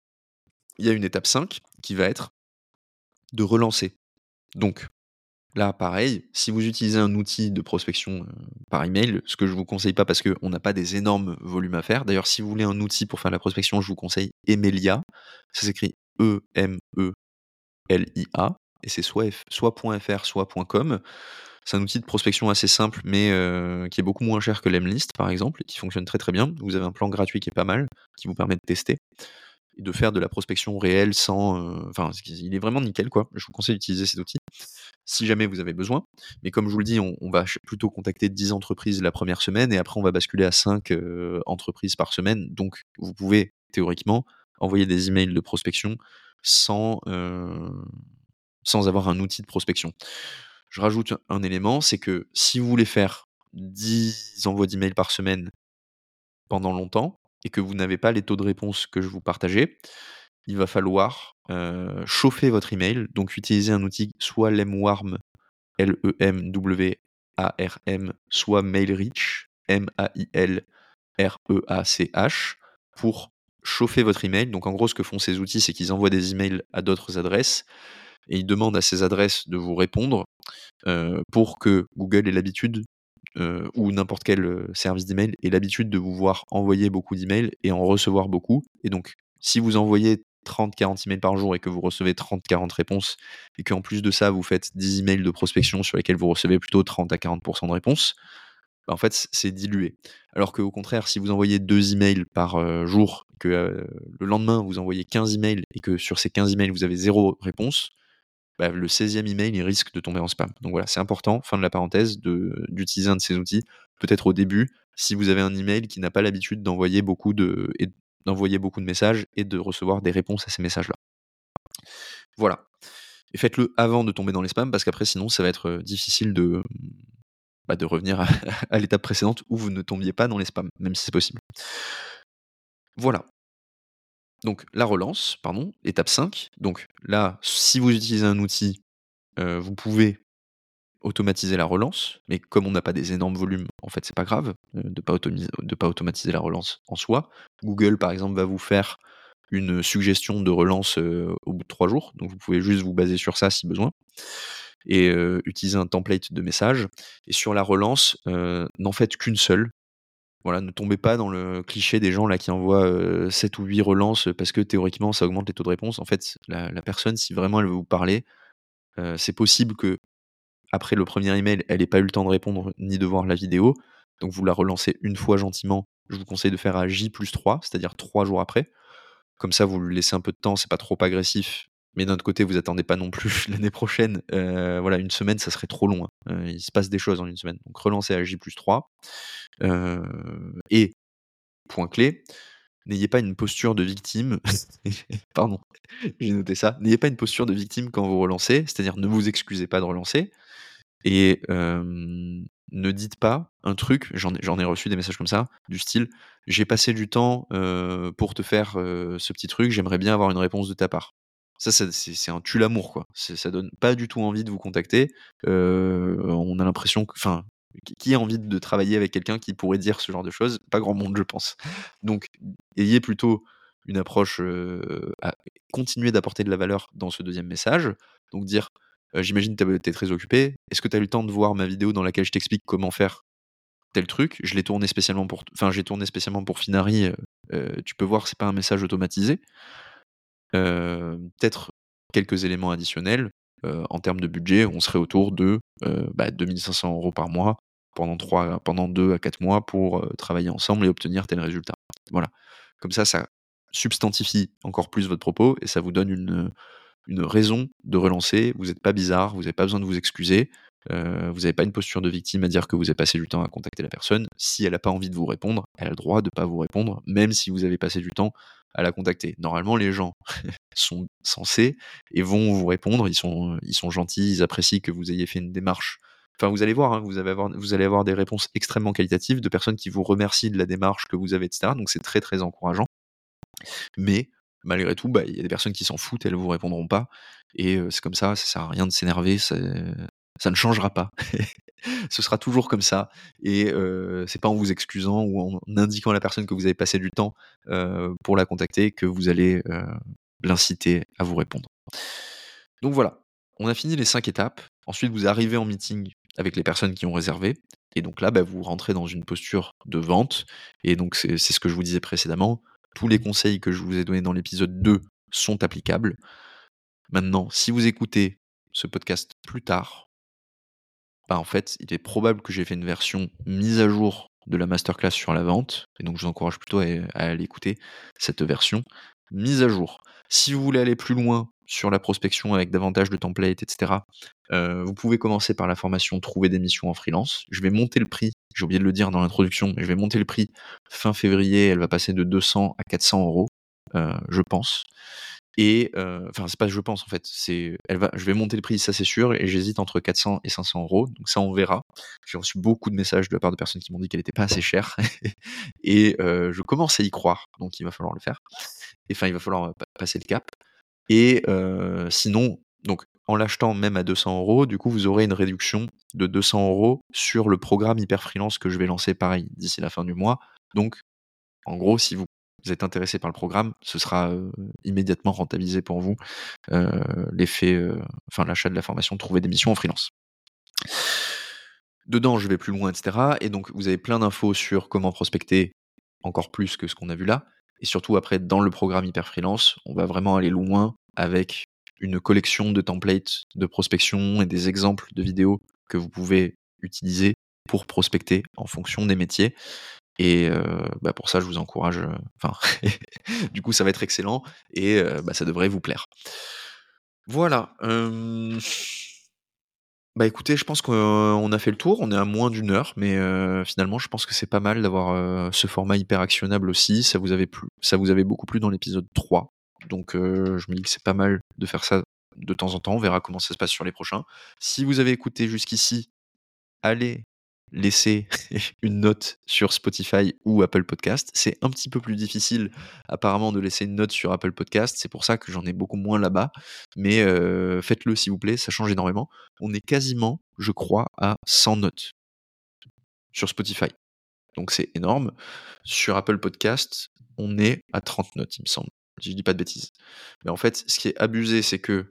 Il y a une étape 5 qui va être de relancer. Donc, Là, pareil, si vous utilisez un outil de prospection par email, ce que je vous conseille pas parce qu'on n'a pas des énormes volumes à faire. D'ailleurs, si vous voulez un outil pour faire la prospection, je vous conseille Emelia. Ça s'écrit E-M-E-L-I-A. Et c'est soit, soit .fr, soit .com. C'est un outil de prospection assez simple, mais qui est beaucoup moins cher que l'Emlist, par exemple, et qui fonctionne très très bien. Vous avez un plan gratuit qui est pas mal, qui vous permet de tester et de faire de la prospection réelle sans. Enfin, il est vraiment nickel, quoi. Je vous conseille d'utiliser cet outil. Si jamais vous avez besoin. Mais comme je vous le dis, on, va plutôt contacter 10 entreprises la première semaine et après on va basculer à 5 entreprises par semaine. Donc vous pouvez théoriquement envoyer des emails de prospection sans, sans avoir un outil de prospection. Je rajoute un élément, c'est que si vous voulez faire 10 envois d'emails par semaine pendant longtemps et que vous n'avez pas les taux de réponse que je vous partageais, il va falloir chauffer votre email, donc utiliser un outil soit Lemwarm, L-E-M-W-A-R-M, soit MailReach, M-A-I-L-R-E-A-C-H, pour chauffer votre email. Donc en gros, ce que font ces outils, c'est qu'ils envoient des emails à d'autres adresses et ils demandent à ces adresses de vous répondre pour que Google ait l'habitude ou n'importe quel service d'email ait l'habitude de vous voir envoyer beaucoup d'emails et en recevoir beaucoup. Et donc, si vous envoyez 30-40 emails par jour et que vous recevez 30-40 réponses, et qu'en plus de ça, vous faites 10 emails de prospection sur lesquels vous recevez plutôt 30 à 40% de réponses, bah, en fait, c'est dilué. Alors qu'au contraire, si vous envoyez 2 emails par jour, que le lendemain, vous envoyez 15 emails et que sur ces 15 emails, vous avez zéro réponse, bah, le 16e email, il risque de tomber en spam. Donc voilà, c'est important, fin de la parenthèse, d'utiliser un de ces outils, peut-être au début, si vous avez un email qui n'a pas l'habitude d'envoyer beaucoup de, d'envoyer beaucoup de messages et de recevoir des réponses à ces messages-là. Voilà. Et faites-le avant de tomber dans les spams, parce qu'après, sinon, ça va être difficile de, bah, de revenir à, l'étape précédente où vous ne tombiez pas dans les spams, même si c'est possible. Voilà. Donc la relance, pardon, étape 5. Donc là, si vous utilisez un outil, vous pouvez automatiser la relance, mais comme on n'a pas des énormes volumes, en fait, c'est pas grave de ne pas, pas, automatiser la relance en soi. Google, par exemple, va vous faire une suggestion de relance au bout de trois jours, donc vous pouvez juste vous baser sur ça si besoin, et utiliser un template de message. Et sur la relance, n'en faites qu'une seule. Voilà, ne tombez pas dans le cliché des gens qui envoient 7 ou 8 relances parce que théoriquement ça augmente les taux de réponse. En fait, la, la personne, si vraiment elle veut vous parler, c'est possible que après le premier email, elle n'ait pas eu le temps de répondre ni de voir la vidéo. Donc vous la relancez une fois gentiment. Je vous conseille de faire à J plus 3, c'est-à-dire 3 jours après. Comme ça, vous lui laissez un peu de temps, c'est pas trop agressif. Mais d'un autre côté, vous attendez pas non plus l'année prochaine. Euh, voilà, une semaine, ça serait trop long. Hein. Euh, il se passe des choses en une semaine. Donc relancez à J plus 3. Euh, et, point clé, n'ayez pas une posture de victime. Pardon, j'ai noté ça. N'ayez pas une posture de victime quand vous relancez, c'est-à-dire ne vous excusez pas de relancer. Et ne dites pas un truc, j'en ai, reçu des messages comme ça, du style j'ai passé du temps pour te faire ce petit truc, j'aimerais bien avoir une réponse de ta part. Ça, c'est un tue l'amour, quoi. Ça donne pas du tout envie de vous contacter. on a l'impression que, enfin, qui a envie de travailler avec quelqu'un qui pourrait dire ce genre de choses? Pas grand monde, je pense. Donc, ayez plutôt une approche à continuer d'apporter de la valeur dans ce deuxième message. Donc, dire J'imagine que tu es très occupé. Est-ce que tu as eu le temps de voir ma vidéo dans laquelle je t'explique comment faire tel truc? Je l'ai tourné spécialement pour. Enfin, j'ai tourné spécialement pour Finari. tu peux voir, c'est pas un message automatisé. Peut-être quelques éléments additionnels. en termes de budget, on serait autour de bah, 2500 euros par mois pendant, 3, pendant 2 à 4 mois pour travailler ensemble et obtenir tel résultat. Voilà. Comme ça, ça substantifie encore plus votre propos et ça vous donne une, une raison de relancer. Vous n'êtes pas bizarre, vous n'avez pas besoin de vous excuser. Euh, vous n'avez pas une posture de victime à dire que vous avez passé du temps à contacter la personne. Si elle n'a pas envie de vous répondre, elle a le droit de ne pas vous répondre, même si vous avez passé du temps à la contacter. Normalement, les gens sont censés et vont vous répondre. Ils sont, ils sont gentils, ils apprécient que vous ayez fait une démarche. Enfin, vous allez voir, hein, vous, avoir, vous allez avoir des réponses extrêmement qualitatives de personnes qui vous remercient de la démarche que vous avez, etc. Donc c'est très très encourageant. Mais malgré tout, bah, il y a des personnes qui s'en foutent, elles vous répondront pas. Et c'est comme ça, ça sert à rien de s'énerver, ça, ne changera pas. Ce sera toujours comme ça. Et c'est pas en vous excusant ou en indiquant à la personne que vous avez passé du temps pour la contacter que vous allez l'inciter à vous répondre. Donc voilà, on a fini les cinq étapes. Ensuite, vous arrivez en meeting avec les personnes qui ont réservé. Et donc là, bah, vous rentrez dans une posture de vente. Et donc c'est ce que je vous disais précédemment tous les conseils que je vous ai donnés dans l'épisode 2 sont applicables. Maintenant, si vous écoutez ce podcast plus tard, bah en fait, il est probable que j'ai fait une version mise à jour de la masterclass sur la vente, et donc je vous encourage plutôt à, aller écouter cette version mise à jour. Si vous voulez aller plus loin sur la prospection avec davantage de templates, etc., euh, vous pouvez commencer par la formation Trouver des missions en freelance. Je vais monter le prix, j'ai oublié de le dire dans l'introduction, mais je vais monter le prix fin février, elle va passer de 200 à 400 euros, euh, je pense. Et euh, enfin, c'est pas je pense en fait, je vais monter le prix, ça c'est sûr, et j'hésite entre 400 et 500 euros, donc ça on verra. J'ai reçu beaucoup de messages de la part de personnes qui m'ont dit qu'elle était pas assez chère, et je commence à y croire, donc il va falloir le faire. Enfin, il va falloir passer le cap. Et sinon, donc en l'achetant même à 200 euros, du coup vous aurez une réduction de 200 euros sur le programme hyper freelance que je vais lancer pareil d'ici la fin du mois. Donc en gros, si vous êtes intéressé par le programme, ce sera immédiatement rentabilisé pour vous l'effet, enfin l'achat de la formation, trouver des missions en freelance. Dedans, je vais plus loin, etc. Et donc, vous avez plein d'infos sur comment prospecter encore plus que ce qu'on a vu là. Et surtout, après, dans le programme Hyper Freelance, on va vraiment aller loin avec une collection de templates de prospection et des exemples de vidéos que vous pouvez utiliser pour prospecter en fonction des métiers. Et bah, pour ça, je vous encourage. Enfin, du coup, ça va être excellent et bah, ça devrait vous plaire. Voilà. Bah écoutez, je pense qu'on a fait le tour. On est à moins d'une heure, mais finalement, je pense que c'est pas mal d'avoir ce format hyper actionnable aussi. Ça vous avait plu, ça vous avait beaucoup plu dans l'épisode 3. Donc, je me dis que c'est pas mal de faire ça de temps en temps. On verra comment ça se passe sur les prochains. Si vous avez écouté jusqu'ici, allez laisser une note sur Spotify ou Apple Podcast. C'est un petit peu plus difficile apparemment de laisser une note sur Apple Podcast. C'est pour ça que j'en ai beaucoup moins là-bas. Mais faites-le s'il vous plaît, ça change énormément. On est quasiment, je crois, à 100 notes sur Spotify. Donc c'est énorme. Sur Apple Podcast, on est à 30 notes, il me semble. Je dis pas de bêtises. Mais en fait, ce qui est abusé, c'est que...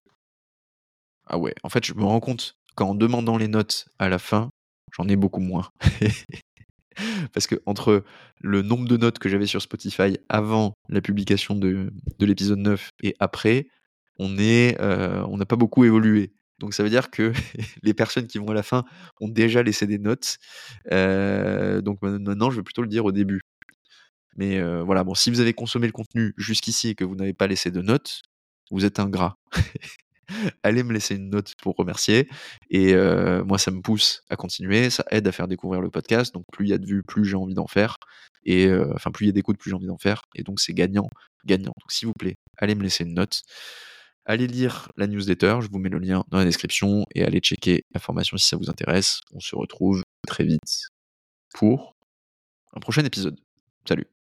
Ah ouais, en fait, je me rends compte qu'en demandant les notes à la fin, j'en ai beaucoup moins. Parce que entre le nombre de notes que j'avais sur Spotify avant la publication de, l'épisode 9 et après, euh, on n'a pas beaucoup évolué. Donc ça veut dire que les personnes qui vont à la fin ont déjà laissé des notes. Euh, donc maintenant, je vais plutôt le dire au début. Mais voilà, bon, si vous avez consommé le contenu jusqu'ici et que vous n'avez pas laissé de notes, vous êtes un gras. allez me laisser une note pour remercier. Et moi, ça me pousse à continuer, ça aide à faire découvrir le podcast. Donc, plus il y a de vues, plus j'ai envie d'en faire. Et enfin, plus il y a d'écoute, plus j'ai envie d'en faire. Et donc, c'est gagnant, gagnant. Donc, s'il vous plaît, allez me laisser une note. Allez lire la newsletter, je vous mets le lien dans la description et allez checker la formation si ça vous intéresse. On se retrouve très vite pour un prochain épisode. Salut